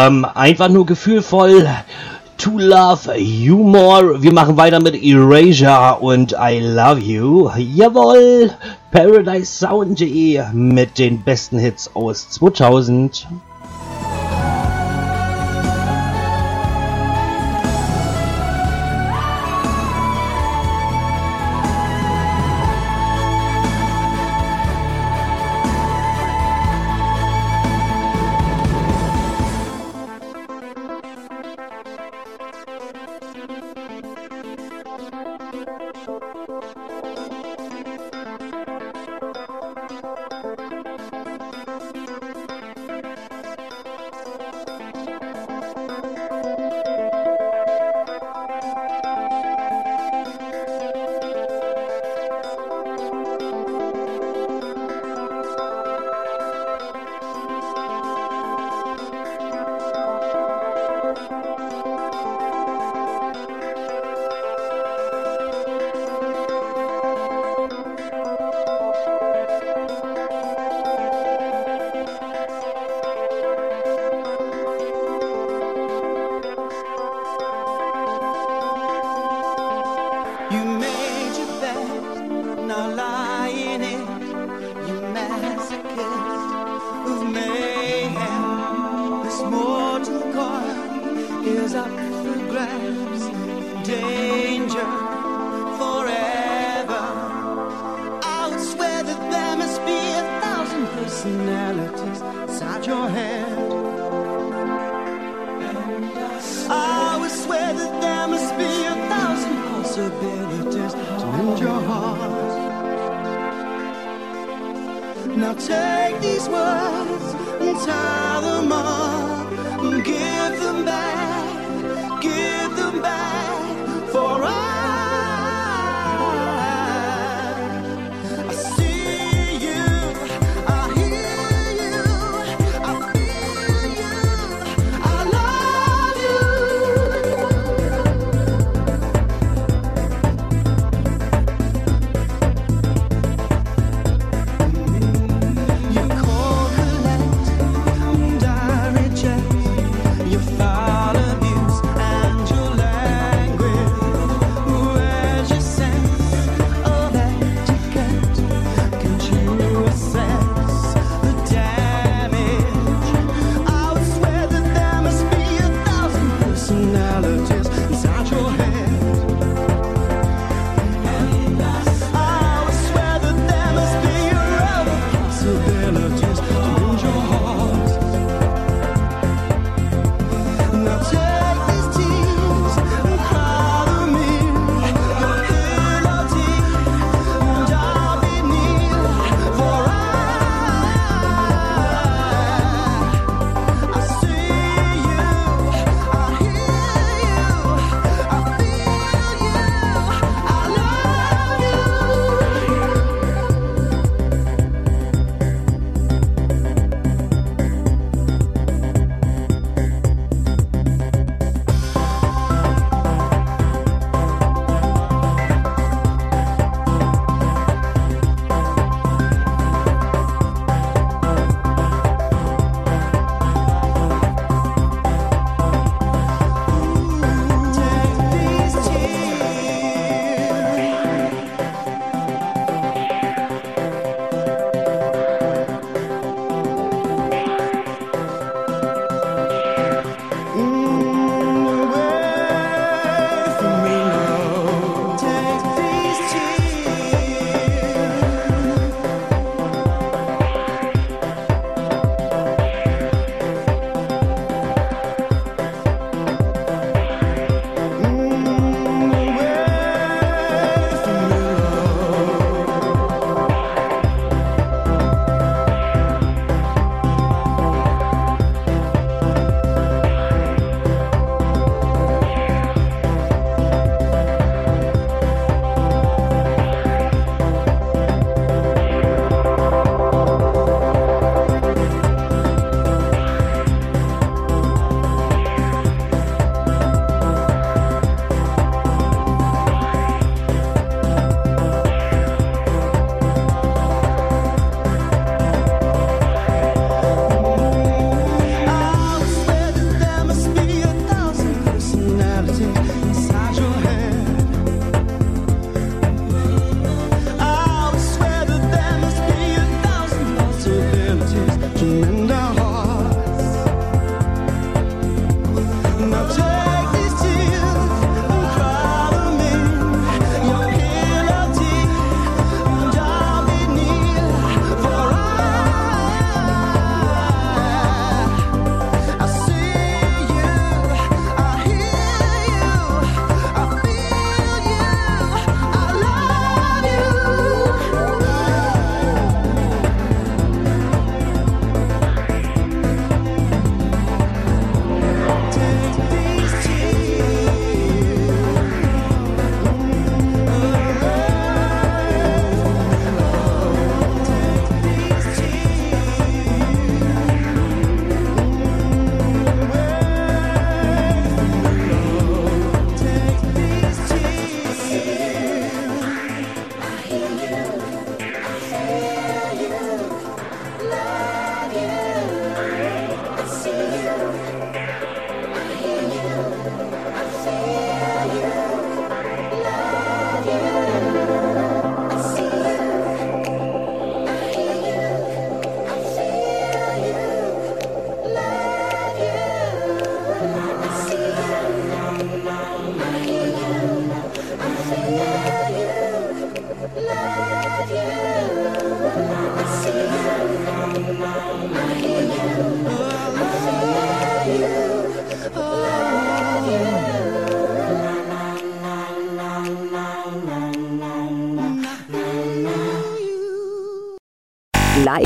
Ähm, einfach nur gefühlvoll. To Love, you more. Wir machen weiter mit Erasure und I Love You. Jawohl! ParadiseSound.de mit den besten Hits aus 2000.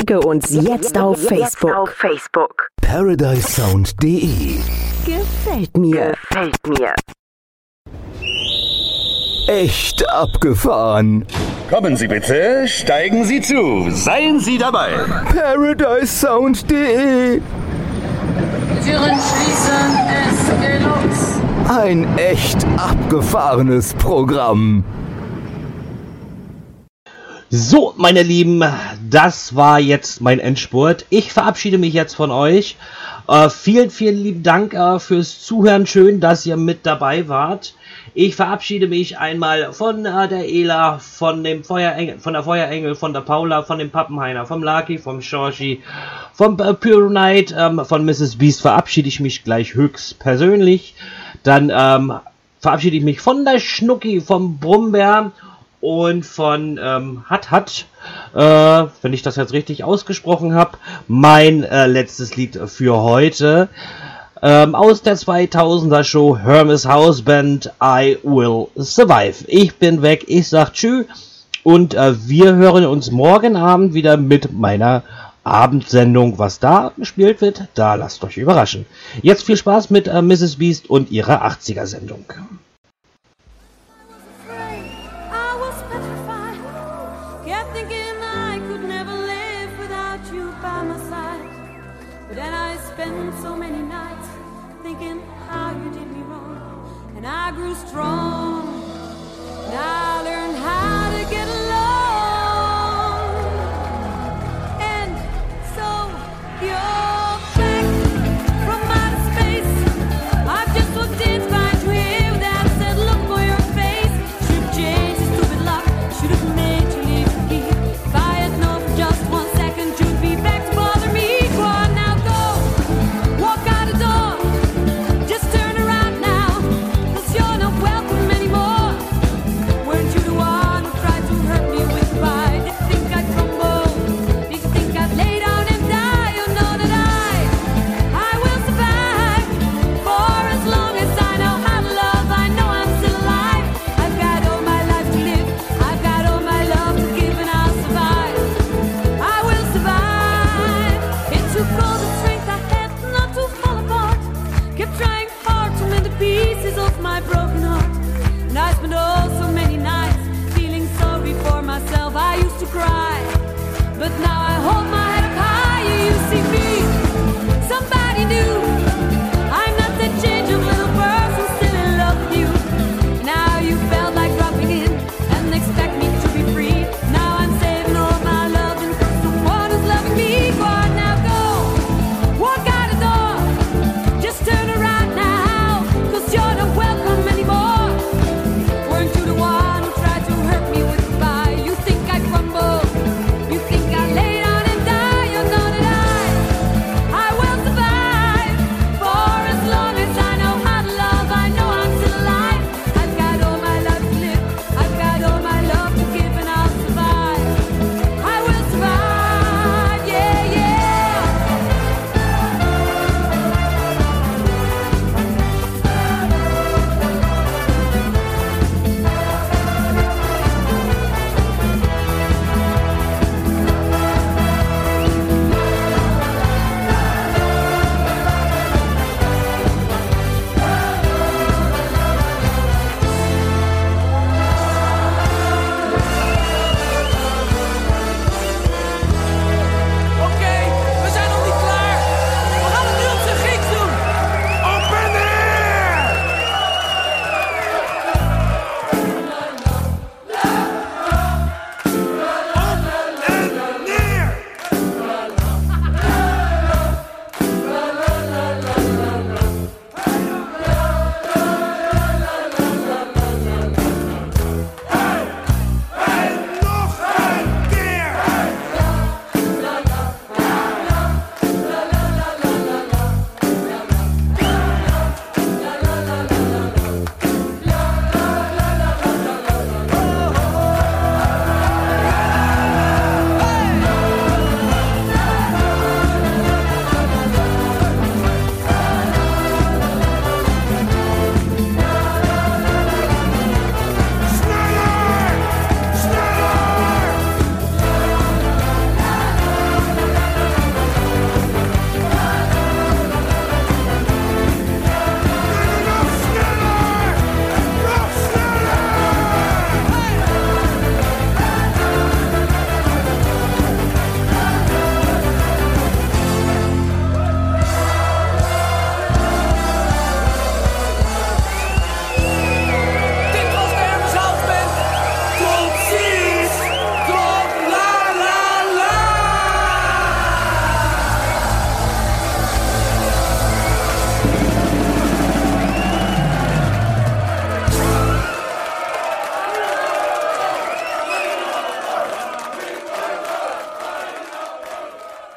Like uns jetzt auf Facebook. Facebook. ParadiseSound.de Gefällt mir. Gefällt mir. Echt abgefahren. Kommen Sie bitte, steigen Sie zu, seien Sie dabei. ParadiseSound.de Türen schließen, es geht los. Ein echt abgefahrenes Programm. So, meine Lieben, das war jetzt mein Endspurt. Ich verabschiede mich jetzt von euch. Äh, vielen, vielen lieben Dank äh, fürs Zuhören. Schön, dass ihr mit dabei wart. Ich verabschiede mich einmal von äh, der Ela, von dem Feuerengel, von der Feuerengel, von der Paula, von dem Pappenheiner, vom Lucky, vom Shorshi, vom äh, Knight, ähm, von Mrs. Beast verabschiede ich mich gleich höchst persönlich. Dann ähm, verabschiede ich mich von der Schnucki, vom Brummbär und von ähm, Hat Hat, äh, wenn ich das jetzt richtig ausgesprochen habe, mein äh, letztes Lied für heute. Ähm, aus der 2000er Show Hermes House Band I Will Survive. Ich bin weg, ich sag Tschüss und äh, wir hören uns morgen Abend wieder mit meiner Abendsendung. Was da gespielt wird, da lasst euch überraschen. Jetzt viel Spaß mit äh, Mrs. Beast und ihrer 80er Sendung. I